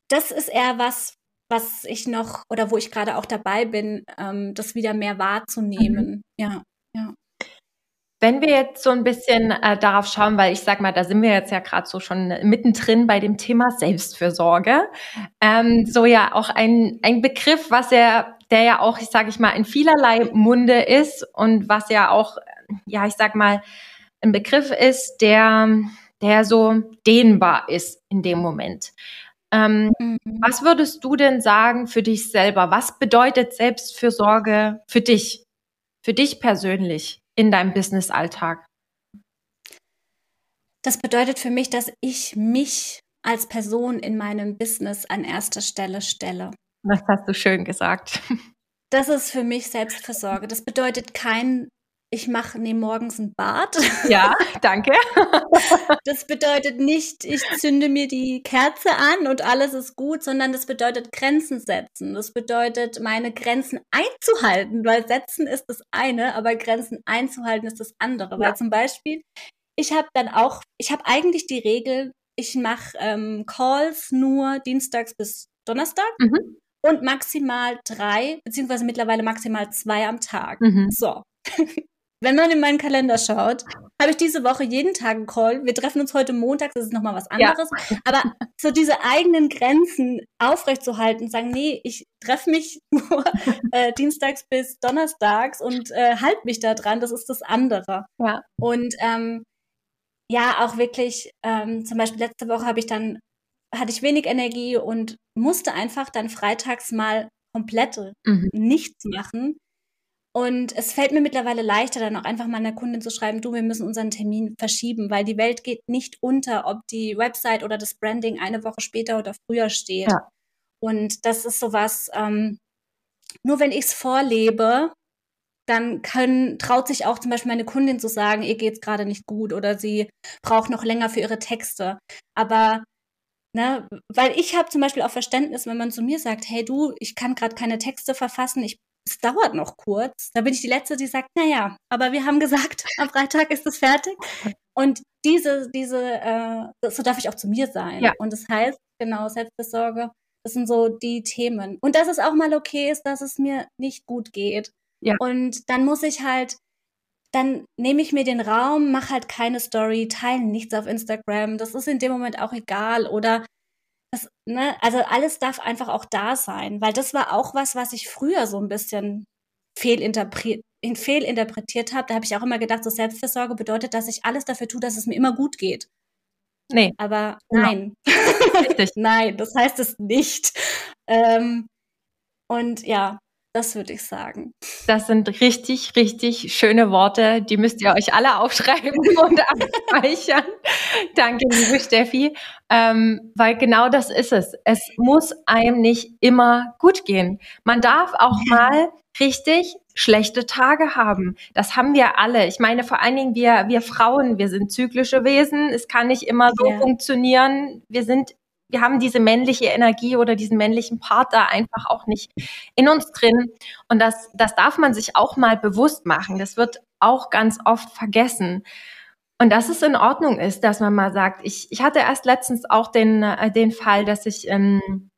das ist eher was, was ich noch oder wo ich gerade auch dabei bin, ähm, das wieder mehr wahrzunehmen. Mhm. Ja, ja. Wenn wir jetzt so ein bisschen äh, darauf schauen, weil ich sag mal, da sind wir jetzt ja gerade so schon mittendrin bei dem Thema Selbstfürsorge. Ähm, so ja auch ein, ein Begriff, was ja, der ja auch, ich sage ich mal, in vielerlei Munde ist und was ja auch, ja, ich sag mal, ein Begriff ist, der, der so dehnbar ist in dem Moment. Ähm, mhm. Was würdest du denn sagen für dich selber? Was bedeutet Selbstfürsorge für dich? Für dich persönlich in deinem Business-Alltag? Das bedeutet für mich, dass ich mich als Person in meinem Business an erster Stelle stelle. Das hast du schön gesagt. Das ist für mich Selbstversorge. Das bedeutet kein ich mache nehme morgens ein Bad. Ja, danke. Das bedeutet nicht, ich zünde mir die Kerze an und alles ist gut, sondern das bedeutet Grenzen setzen. Das bedeutet, meine Grenzen einzuhalten, weil setzen ist das eine, aber Grenzen einzuhalten ist das andere. Ja. Weil zum Beispiel, ich habe dann auch, ich habe eigentlich die Regel, ich mache ähm, Calls nur dienstags bis Donnerstag. Mhm. Und maximal drei, beziehungsweise mittlerweile maximal zwei am Tag. Mhm. So. Wenn man in meinen Kalender schaut, habe ich diese Woche jeden Tag einen Call. Wir treffen uns heute Montag, das ist nochmal was anderes. Ja. Aber so diese eigenen Grenzen aufrechtzuerhalten, sagen, nee, ich treffe mich nur äh, dienstags bis donnerstags und äh, halte mich da dran, das ist das andere. Ja. Und ähm, ja, auch wirklich, ähm, zum Beispiel letzte Woche habe ich dann, hatte ich wenig Energie und musste einfach dann freitags mal komplett mhm. nichts machen Und es fällt mir mittlerweile leichter, dann auch einfach mal einer Kundin zu schreiben, du, wir müssen unseren Termin verschieben, weil die Welt geht nicht unter, ob die Website oder das Branding eine Woche später oder früher steht. Ja. Und das ist sowas, ähm, nur wenn ich es vorlebe, dann können, traut sich auch zum Beispiel meine Kundin zu sagen, ihr geht's gerade nicht gut oder sie braucht noch länger für ihre Texte. Aber Ne, weil ich habe zum Beispiel auch Verständnis, wenn man zu mir sagt, hey du, ich kann gerade keine Texte verfassen, ich es dauert noch kurz. Da bin ich die Letzte, die sagt, na ja, aber wir haben gesagt, am Freitag ist es fertig. Und diese, diese, äh, so darf ich auch zu mir sein. Ja. Und das heißt, genau, Selbstversorge, das sind so die Themen. Und dass es auch mal okay ist, dass es mir nicht gut geht. Ja. Und dann muss ich halt, dann nehme ich mir den Raum, mache halt keine Story, teile nichts auf Instagram. Das ist in dem Moment auch egal. Oder das, ne, also alles darf einfach auch da sein, weil das war auch was, was ich früher so ein bisschen fehlinterpretiert, fehlinterpretiert habe. Da habe ich auch immer gedacht, so Selbstversorge bedeutet, dass ich alles dafür tue, dass es mir immer gut geht. Nee. Aber nein. Richtig. nein, das heißt es nicht. Ähm, und ja, das würde ich sagen. Das sind richtig, richtig schöne Worte. Die müsst ihr euch alle aufschreiben und abspeichern. Danke, liebe Steffi. Ähm, weil genau das ist es. Es muss einem nicht immer gut gehen. Man darf auch mal richtig schlechte Tage haben. Das haben wir alle. Ich meine, vor allen Dingen wir, wir Frauen, wir sind zyklische Wesen. Es kann nicht immer so ja. funktionieren. Wir sind wir haben diese männliche Energie oder diesen männlichen Part da einfach auch nicht in uns drin. Und das, das darf man sich auch mal bewusst machen. Das wird auch ganz oft vergessen. Und dass es in Ordnung ist, dass man mal sagt, ich, ich hatte erst letztens auch den, äh, den Fall, dass ich ähm,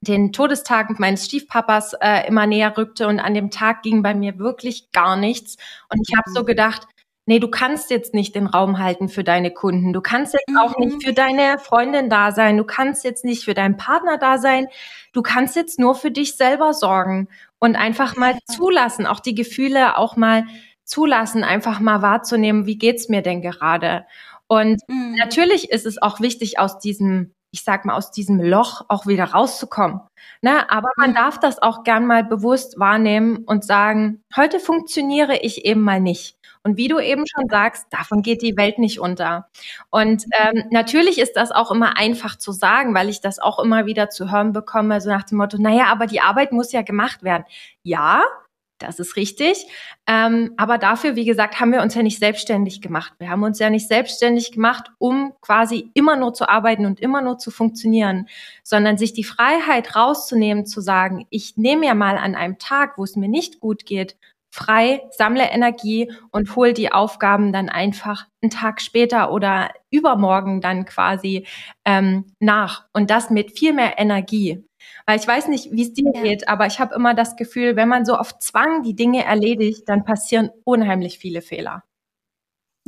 den Todestag meines Stiefpapas äh, immer näher rückte und an dem Tag ging bei mir wirklich gar nichts. Und ich habe so mhm. gedacht, nee, du kannst jetzt nicht den Raum halten für deine Kunden. Du kannst jetzt mhm. auch nicht mhm. für deine Freundin da sein. Du kannst jetzt nicht für deinen Partner da sein. Du kannst jetzt nur für dich selber sorgen und einfach mal zulassen, auch die Gefühle auch mal zulassen, einfach mal wahrzunehmen, wie geht's mir denn gerade? Und mhm. natürlich ist es auch wichtig, aus diesem, ich sag mal, aus diesem Loch auch wieder rauszukommen. Ne? Aber man mhm. darf das auch gern mal bewusst wahrnehmen und sagen, heute funktioniere ich eben mal nicht. Und wie du eben schon sagst, davon geht die Welt nicht unter. Und ähm, natürlich ist das auch immer einfach zu sagen, weil ich das auch immer wieder zu hören bekomme, so nach dem Motto, naja, aber die Arbeit muss ja gemacht werden. Ja, das ist richtig. Ähm, aber dafür, wie gesagt, haben wir uns ja nicht selbstständig gemacht. Wir haben uns ja nicht selbstständig gemacht, um quasi immer nur zu arbeiten und immer nur zu funktionieren, sondern sich die Freiheit rauszunehmen, zu sagen, ich nehme ja mal an einem Tag, wo es mir nicht gut geht, frei, sammle Energie und hol die Aufgaben dann einfach einen Tag später oder übermorgen dann quasi ähm, nach. Und das mit viel mehr Energie. Weil ich weiß nicht, wie es dir ja. geht, aber ich habe immer das Gefühl, wenn man so auf Zwang die Dinge erledigt, dann passieren unheimlich viele Fehler.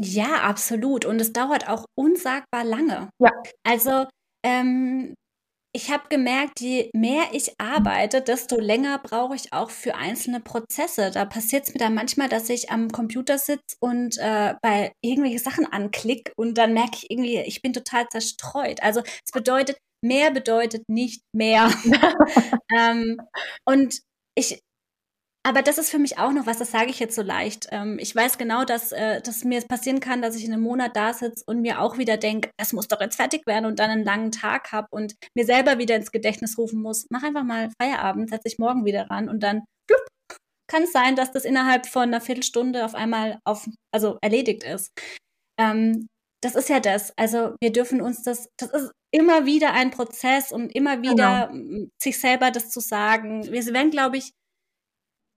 Ja, absolut. Und es dauert auch unsagbar lange. Ja. Also ähm, ich habe gemerkt, je mehr ich arbeite, desto länger brauche ich auch für einzelne Prozesse. Da passiert es mir dann manchmal, dass ich am Computer sitze und äh, bei irgendwelche Sachen anklicke und dann merke ich irgendwie, ich bin total zerstreut. Also es bedeutet, mehr bedeutet nicht mehr. ähm, und ich aber das ist für mich auch noch was, das sage ich jetzt so leicht. Ähm, ich weiß genau, dass, äh, dass mir passieren kann, dass ich in einem Monat da sitze und mir auch wieder denke, es muss doch jetzt fertig werden und dann einen langen Tag habe und mir selber wieder ins Gedächtnis rufen muss, mach einfach mal Feierabend, setze ich morgen wieder ran und dann plupp, kann es sein, dass das innerhalb von einer Viertelstunde auf einmal auf, also erledigt ist. Ähm, das ist ja das. Also wir dürfen uns das, das ist immer wieder ein Prozess und immer wieder genau. sich selber das zu sagen. Wir werden, glaube ich,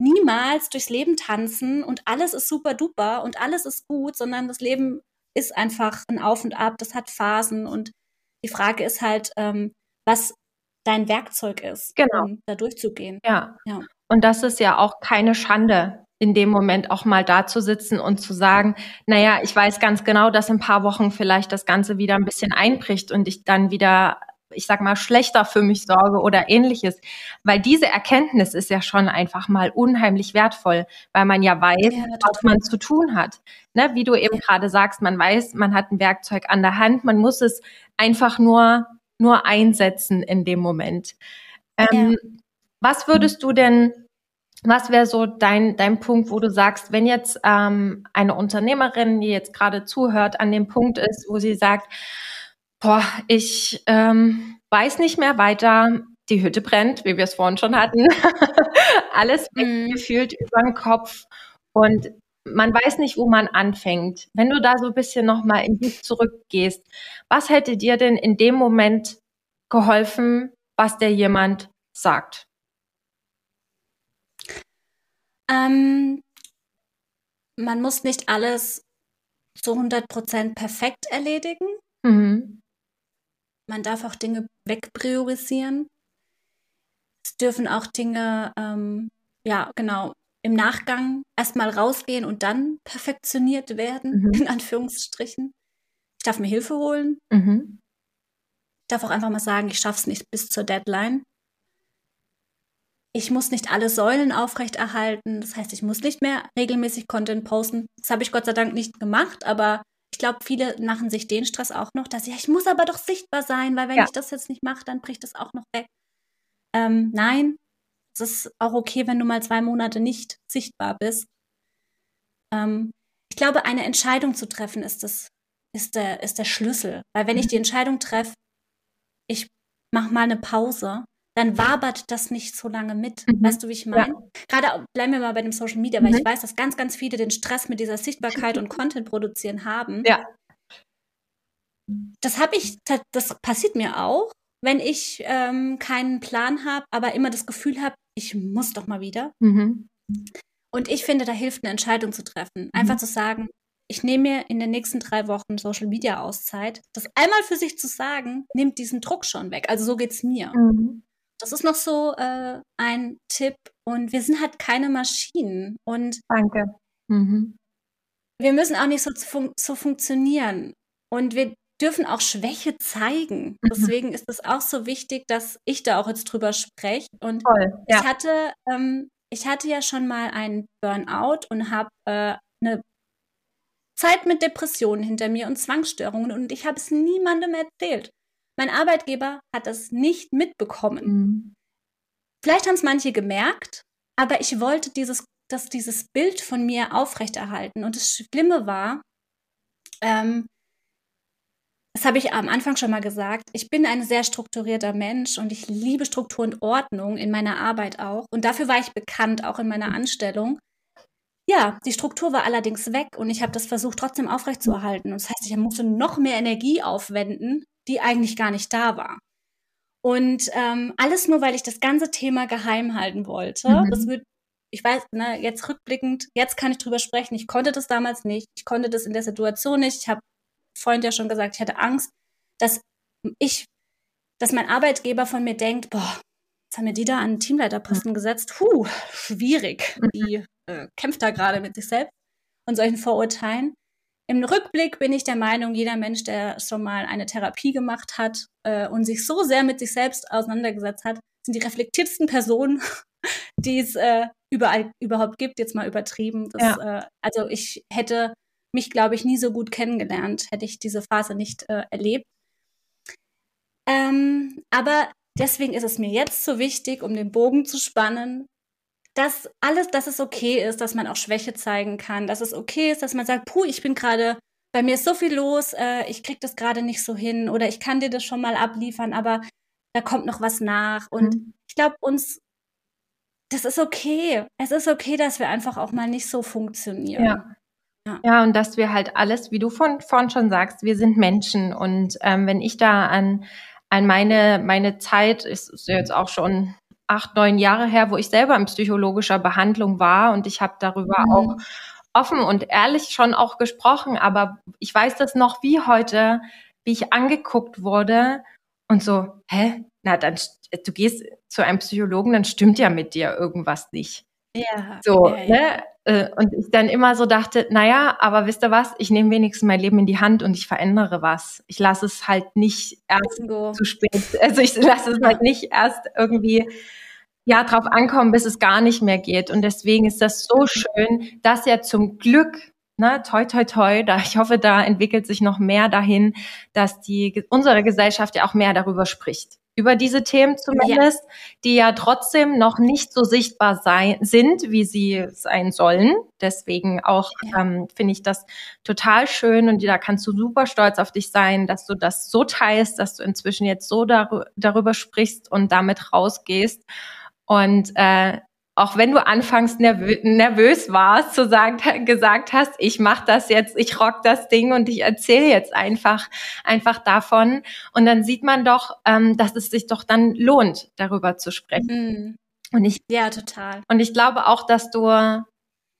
niemals durchs Leben tanzen und alles ist super duper und alles ist gut, sondern das Leben ist einfach ein Auf und Ab, das hat Phasen und die Frage ist halt, ähm, was dein Werkzeug ist, genau. um da durchzugehen. Ja. ja. Und das ist ja auch keine Schande, in dem Moment auch mal da zu sitzen und zu sagen, naja, ich weiß ganz genau, dass in ein paar Wochen vielleicht das Ganze wieder ein bisschen einbricht und ich dann wieder ich sag mal, schlechter für mich sorge oder ähnliches. Weil diese Erkenntnis ist ja schon einfach mal unheimlich wertvoll, weil man ja weiß, ja, was man zu tun hat. Ne? Wie du eben gerade sagst, man weiß, man hat ein Werkzeug an der Hand, man muss es einfach nur, nur einsetzen in dem Moment. Ähm, ja. Was würdest du denn was wäre so dein, dein Punkt, wo du sagst, wenn jetzt ähm, eine Unternehmerin, die jetzt gerade zuhört, an dem Punkt ist, wo sie sagt, boah, ich ähm, weiß nicht mehr weiter, die Hütte brennt, wie wir es vorhin schon hatten, alles mhm. gefühlt über den Kopf und man weiß nicht, wo man anfängt. Wenn du da so ein bisschen nochmal in dich zurückgehst, was hätte dir denn in dem Moment geholfen, was der jemand sagt? Ähm, man muss nicht alles zu 100% perfekt erledigen. Mhm. Man darf auch Dinge wegpriorisieren. Es dürfen auch Dinge, ähm, ja, genau, im Nachgang erstmal rausgehen und dann perfektioniert werden, mhm. in Anführungsstrichen. Ich darf mir Hilfe holen. Mhm. Ich darf auch einfach mal sagen, ich schaffe es nicht bis zur Deadline. Ich muss nicht alle Säulen aufrechterhalten. Das heißt, ich muss nicht mehr regelmäßig Content posten. Das habe ich Gott sei Dank nicht gemacht, aber ich glaube, viele machen sich den Stress auch noch, dass sie, ja, ich muss aber doch sichtbar sein, weil wenn ja. ich das jetzt nicht mache, dann bricht das auch noch weg. Ähm, nein, es ist auch okay, wenn du mal zwei Monate nicht sichtbar bist. Ähm, ich glaube, eine Entscheidung zu treffen ist das, ist der, ist der Schlüssel. Weil wenn ich mhm. die Entscheidung treffe, ich mache mal eine Pause, dann wabert das nicht so lange mit. Mhm. Weißt du, wie ich meine? Ja. Gerade bleiben wir mal bei dem Social Media, weil mhm. ich weiß, dass ganz, ganz viele den Stress mit dieser Sichtbarkeit und Content produzieren haben. Ja. Das habe ich, das passiert mir auch, wenn ich ähm, keinen Plan habe, aber immer das Gefühl habe, ich muss doch mal wieder. Mhm. Und ich finde, da hilft eine Entscheidung zu treffen. Einfach mhm. zu sagen, ich nehme mir in den nächsten drei Wochen Social Media Auszeit. Das einmal für sich zu sagen, nimmt diesen Druck schon weg. Also so geht es mir. Mhm. Das ist noch so äh, ein Tipp. Und wir sind halt keine Maschinen. Und Danke. Mhm. Wir müssen auch nicht so, fun so funktionieren. Und wir dürfen auch Schwäche zeigen. Mhm. Deswegen ist es auch so wichtig, dass ich da auch jetzt drüber spreche. Und Toll, ja. ich hatte, ähm, ich hatte ja schon mal einen Burnout und habe äh, eine Zeit mit Depressionen hinter mir und Zwangsstörungen und ich habe es niemandem erzählt. Mein Arbeitgeber hat das nicht mitbekommen. Mhm. Vielleicht haben es manche gemerkt, aber ich wollte dieses, dass dieses Bild von mir aufrechterhalten. Und das Schlimme war, ähm, das habe ich am Anfang schon mal gesagt, ich bin ein sehr strukturierter Mensch und ich liebe Struktur und Ordnung in meiner Arbeit auch. Und dafür war ich bekannt, auch in meiner. Anstellung. Ja, die Struktur war allerdings weg und ich habe das versucht trotzdem aufrechtzuerhalten. Das heißt, ich musste noch mehr Energie aufwenden, die eigentlich gar nicht da war. Und ähm, alles nur, weil ich das ganze Thema geheim halten wollte. Mhm. Das wird, ich weiß, ne, jetzt rückblickend, jetzt kann ich drüber sprechen. Ich konnte das damals nicht. Ich konnte das in der Situation nicht. Ich habe Freund ja schon gesagt, ich hatte Angst, dass ich, dass mein Arbeitgeber von mir denkt, boah, jetzt haben wir die da an einen Teamleiterposten gesetzt. Puh, schwierig. Mhm. Die äh, kämpft da gerade mit sich selbst und solchen Vorurteilen. Im Rückblick bin ich der Meinung, jeder Mensch, der schon mal eine Therapie gemacht hat äh, und sich so sehr mit sich selbst auseinandergesetzt hat, sind die reflektiertesten Personen, die es äh, überall überhaupt gibt, jetzt mal übertrieben. Das, ja. äh, also ich hätte mich, glaube ich, nie so gut kennengelernt, hätte ich diese Phase nicht äh, erlebt. Ähm, aber deswegen ist es mir jetzt so wichtig, um den Bogen zu spannen, dass alles, dass es okay ist, dass man auch Schwäche zeigen kann, dass es okay ist, dass man sagt, puh, ich bin gerade, bei mir ist so viel los, äh, ich krieg das gerade nicht so hin oder ich kann dir das schon mal abliefern, aber da kommt noch was nach. Und mhm. ich glaube, uns, das ist okay. Es ist okay, dass wir einfach auch mal nicht so funktionieren. Ja. Ja. ja, und dass wir halt alles, wie du von, vorhin schon sagst, wir sind Menschen. Und ähm, wenn ich da an, an meine, meine Zeit, ist, ist jetzt auch schon acht, neun Jahre her, wo ich selber in psychologischer Behandlung war und ich habe darüber mhm. auch offen und ehrlich schon auch gesprochen, aber ich weiß das noch wie heute, wie ich angeguckt wurde und so, hä? Na, dann du gehst zu einem Psychologen, dann stimmt ja mit dir irgendwas nicht. Ja. So, ja, ja. ne? Äh, und ich dann immer so dachte, naja, aber wisst ihr was, ich nehme wenigstens mein Leben in die Hand und ich verändere was. Ich lasse es halt nicht erst Bingo. zu spät, also ich lasse es halt nicht erst irgendwie ja drauf ankommen, bis es gar nicht mehr geht. Und deswegen ist das so schön, dass ja zum Glück ne, toi, toi, toi, da, ich hoffe, da entwickelt sich noch mehr dahin, dass die, unsere Gesellschaft ja auch mehr darüber spricht. Über diese Themen zumindest, ja. die ja trotzdem noch nicht so sichtbar sein, sind, wie sie sein sollen. Deswegen auch ja. ähm, finde ich das total schön und da kannst du super stolz auf dich sein, dass du das so teilst, dass du inzwischen jetzt so dar darüber sprichst und damit rausgehst. Und äh, auch wenn du anfangs nervö nervös warst, zu sagen, gesagt hast, ich mache das jetzt, ich rock das Ding und ich erzähle jetzt einfach, einfach davon. Und dann sieht man doch, ähm, dass es sich doch dann lohnt, darüber zu sprechen. Mhm. Und ich, ja, total. Und ich glaube auch, dass du,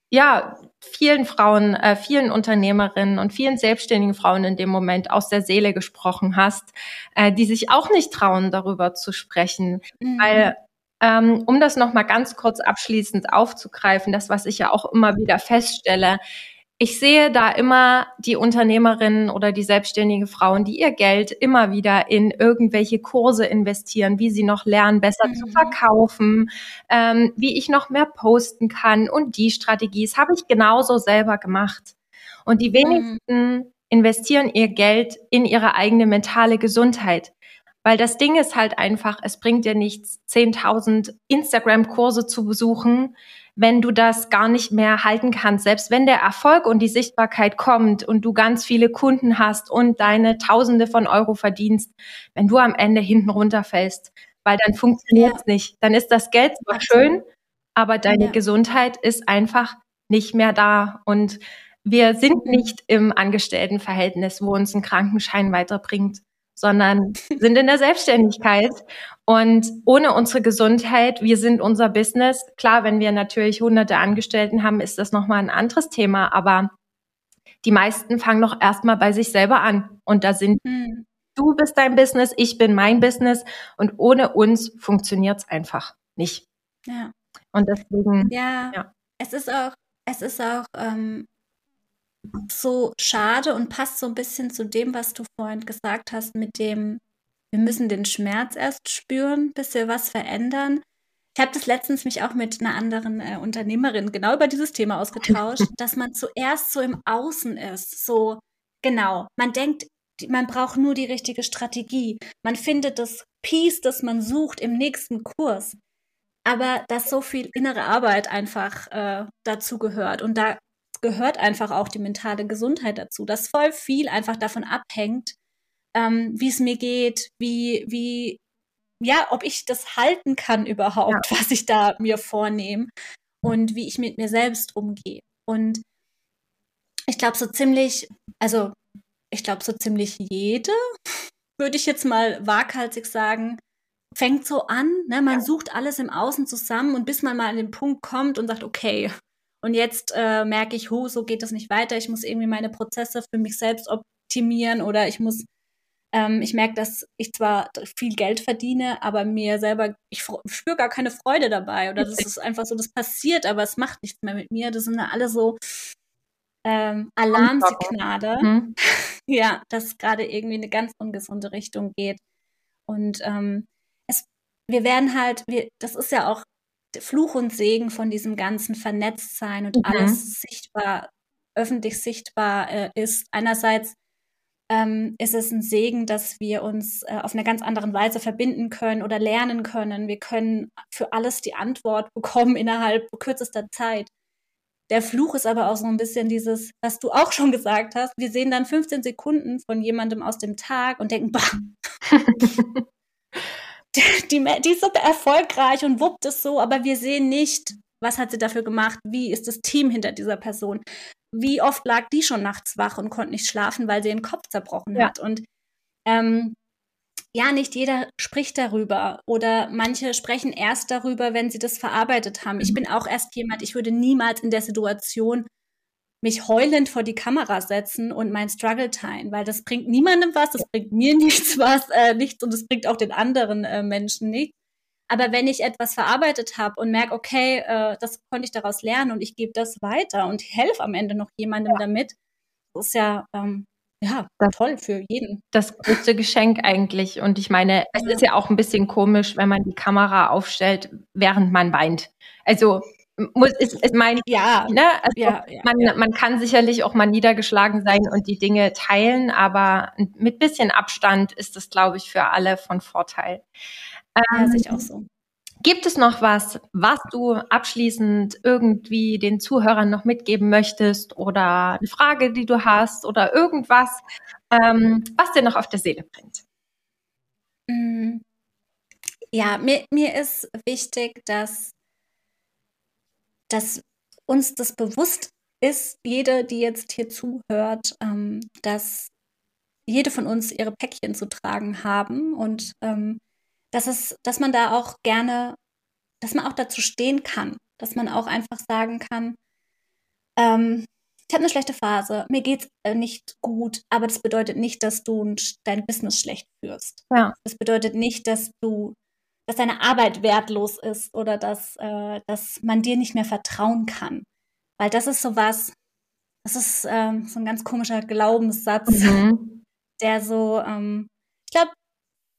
ja, vielen Frauen, äh, vielen Unternehmerinnen und vielen selbstständigen Frauen in dem Moment aus der Seele gesprochen hast, äh, die sich auch nicht trauen, darüber zu sprechen, mhm. weil ähm, um das nochmal ganz kurz abschließend aufzugreifen, das, was ich ja auch immer wieder feststelle, ich sehe da immer die Unternehmerinnen oder die selbstständige Frauen, die ihr Geld immer wieder in irgendwelche Kurse investieren, wie sie noch lernen, besser mhm. zu verkaufen, ähm, wie ich noch mehr posten kann. Und die Strategie, das habe ich genauso selber gemacht. Und die mhm. wenigsten mhm. investieren ihr Geld in ihre eigene mentale Gesundheit. Weil das Ding ist halt einfach, es bringt dir nichts, 10.000 Instagram-Kurse zu besuchen, wenn du das gar nicht mehr halten kannst. Selbst wenn der Erfolg und die Sichtbarkeit kommt und du ganz viele Kunden hast und deine Tausende von Euro verdienst, wenn du am Ende hinten runterfällst, weil dann funktioniert es ja. nicht. Dann ist das Geld zwar schön, aber deine ja. Gesundheit ist einfach nicht mehr da. Und wir sind mhm. nicht im Angestelltenverhältnis, wo uns ein Krankenschein weiterbringt sondern sind in der Selbstständigkeit. Und ohne unsere Gesundheit, wir sind unser Business. Klar, wenn wir natürlich hunderte Angestellten haben, ist das nochmal ein anderes Thema, aber die meisten fangen noch erstmal bei sich selber an. Und da sind hm. du bist dein Business, ich bin mein Business und ohne uns funktioniert es einfach nicht. Ja. Und deswegen. Ja, ja. Es ist auch, es ist auch ähm, so schade und passt so ein bisschen zu dem, was du vorhin gesagt hast, mit dem, wir müssen den Schmerz erst spüren, bis wir was verändern. Ich habe das letztens mich auch mit einer anderen äh, Unternehmerin genau über dieses Thema ausgetauscht, dass man zuerst so im Außen ist. So, genau. Man denkt, man braucht nur die richtige Strategie. Man findet das Peace, das man sucht im nächsten Kurs. Aber dass so viel innere Arbeit einfach äh, dazu gehört. Und da gehört einfach auch die mentale Gesundheit dazu, dass voll viel einfach davon abhängt, ähm, wie es mir geht, wie, wie, ja, ob ich das halten kann überhaupt, ja. was ich da mir vornehme und wie ich mit mir selbst umgehe. Und ich glaube, so ziemlich, also ich glaube, so ziemlich jede, würde ich jetzt mal waghalsig sagen, fängt so an, ne? man ja. sucht alles im Außen zusammen und bis man mal an den Punkt kommt und sagt, okay, und jetzt äh, merke ich, oh, so geht das nicht weiter. Ich muss irgendwie meine Prozesse für mich selbst optimieren oder ich muss, ähm, ich merke, dass ich zwar viel Geld verdiene, aber mir selber, ich spüre gar keine Freude dabei. Oder das ist einfach so, das passiert, aber es macht nichts mehr mit mir. Das sind alle so ähm, Alarmsignale. Mhm. ja, dass gerade irgendwie in eine ganz ungesunde Richtung geht. Und ähm, es, wir werden halt, wir, das ist ja auch Fluch und Segen von diesem ganzen Vernetztsein und mhm. alles sichtbar, öffentlich sichtbar äh, ist. Einerseits ähm, ist es ein Segen, dass wir uns äh, auf eine ganz andere Weise verbinden können oder lernen können. Wir können für alles die Antwort bekommen innerhalb kürzester Zeit. Der Fluch ist aber auch so ein bisschen dieses, was du auch schon gesagt hast. Wir sehen dann 15 Sekunden von jemandem aus dem Tag und denken, bah, die, die ist so erfolgreich und wuppt es so, aber wir sehen nicht, was hat sie dafür gemacht, wie ist das Team hinter dieser Person, wie oft lag die schon nachts wach und konnte nicht schlafen, weil sie den Kopf zerbrochen ja. hat. Und ähm, ja, nicht jeder spricht darüber oder manche sprechen erst darüber, wenn sie das verarbeitet haben. Ich mhm. bin auch erst jemand, ich würde niemals in der Situation mich heulend vor die Kamera setzen und mein Struggle teilen, weil das bringt niemandem was, das bringt mir nichts was, äh, nichts und es bringt auch den anderen äh, Menschen nichts. Aber wenn ich etwas verarbeitet habe und merke, okay, äh, das konnte ich daraus lernen und ich gebe das weiter und helfe am Ende noch jemandem ja. damit, das ist ja ähm, ja, das, toll für jeden. Das größte Geschenk eigentlich. Und ich meine, es ja. ist ja auch ein bisschen komisch, wenn man die Kamera aufstellt, während man weint. Also muss, ist, ist mein, ja, ne? Also ja, ja, man, ja. man kann sicherlich auch mal niedergeschlagen sein und die Dinge teilen, aber mit bisschen Abstand ist das, glaube ich, für alle von Vorteil. Ähm, ja, sehe ich auch so. Gibt es noch was, was du abschließend irgendwie den Zuhörern noch mitgeben möchtest oder eine Frage, die du hast oder irgendwas, ähm, was dir noch auf der Seele brennt? Mm. Ja, mir, mir ist wichtig, dass, dass uns das bewusst ist, jede, die jetzt hier zuhört, ähm, dass jede von uns ihre Päckchen zu tragen haben und ähm, dass es, dass man da auch gerne, dass man auch dazu stehen kann, dass man auch einfach sagen kann, ähm, ich habe eine schlechte Phase, mir geht's äh, nicht gut, aber das bedeutet nicht, dass du dein Business schlecht führst. Ja. Das bedeutet nicht, dass du, dass deine Arbeit wertlos ist oder dass, äh, dass man dir nicht mehr vertrauen kann. Weil das ist sowas, das ist ähm, so ein ganz komischer Glaubenssatz, mhm. der so, ähm, ich glaube,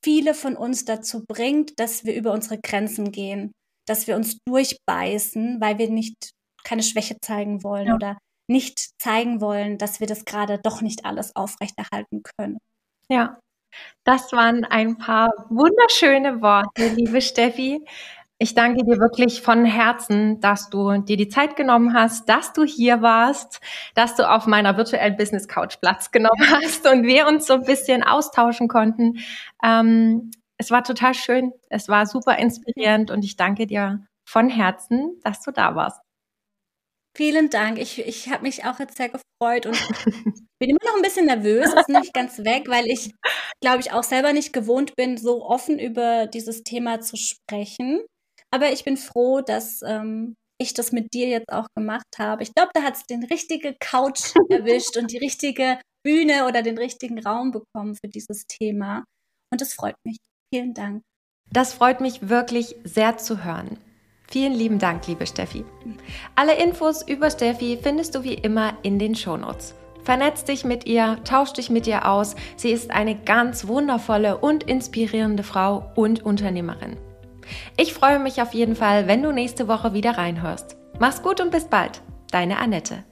viele von uns dazu bringt, dass wir über unsere Grenzen gehen, dass wir uns durchbeißen, weil wir nicht keine Schwäche zeigen wollen ja. oder nicht zeigen wollen, dass wir das gerade doch nicht alles aufrechterhalten können. Ja, das waren ein paar wunderschöne Worte, liebe Steffi. Ich danke dir wirklich von Herzen, dass du dir die Zeit genommen hast, dass du hier warst, dass du auf meiner virtuellen Business Couch Platz genommen hast und wir uns so ein bisschen austauschen konnten. Ähm, es war total schön, es war super inspirierend und ich danke dir von Herzen, dass du da warst. Vielen Dank. Ich, ich habe mich auch jetzt sehr gefreut und bin immer noch ein bisschen nervös, ist nicht ganz weg, weil ich, glaube ich, auch selber nicht gewohnt bin, so offen über dieses Thema zu sprechen. Aber ich bin froh, dass ähm, ich das mit dir jetzt auch gemacht habe. Ich glaube, da hat es den richtige Couch erwischt und die richtige Bühne oder den richtigen Raum bekommen für dieses Thema. Und es freut mich. Vielen Dank. Das freut mich wirklich sehr zu hören. Vielen lieben Dank, liebe Steffi. Alle Infos über Steffi findest du wie immer in den Shownotes. Vernetz dich mit ihr, tausch dich mit ihr aus. Sie ist eine ganz wundervolle und inspirierende Frau und Unternehmerin. Ich freue mich auf jeden Fall, wenn du nächste Woche wieder reinhörst. Mach's gut und bis bald. Deine Annette.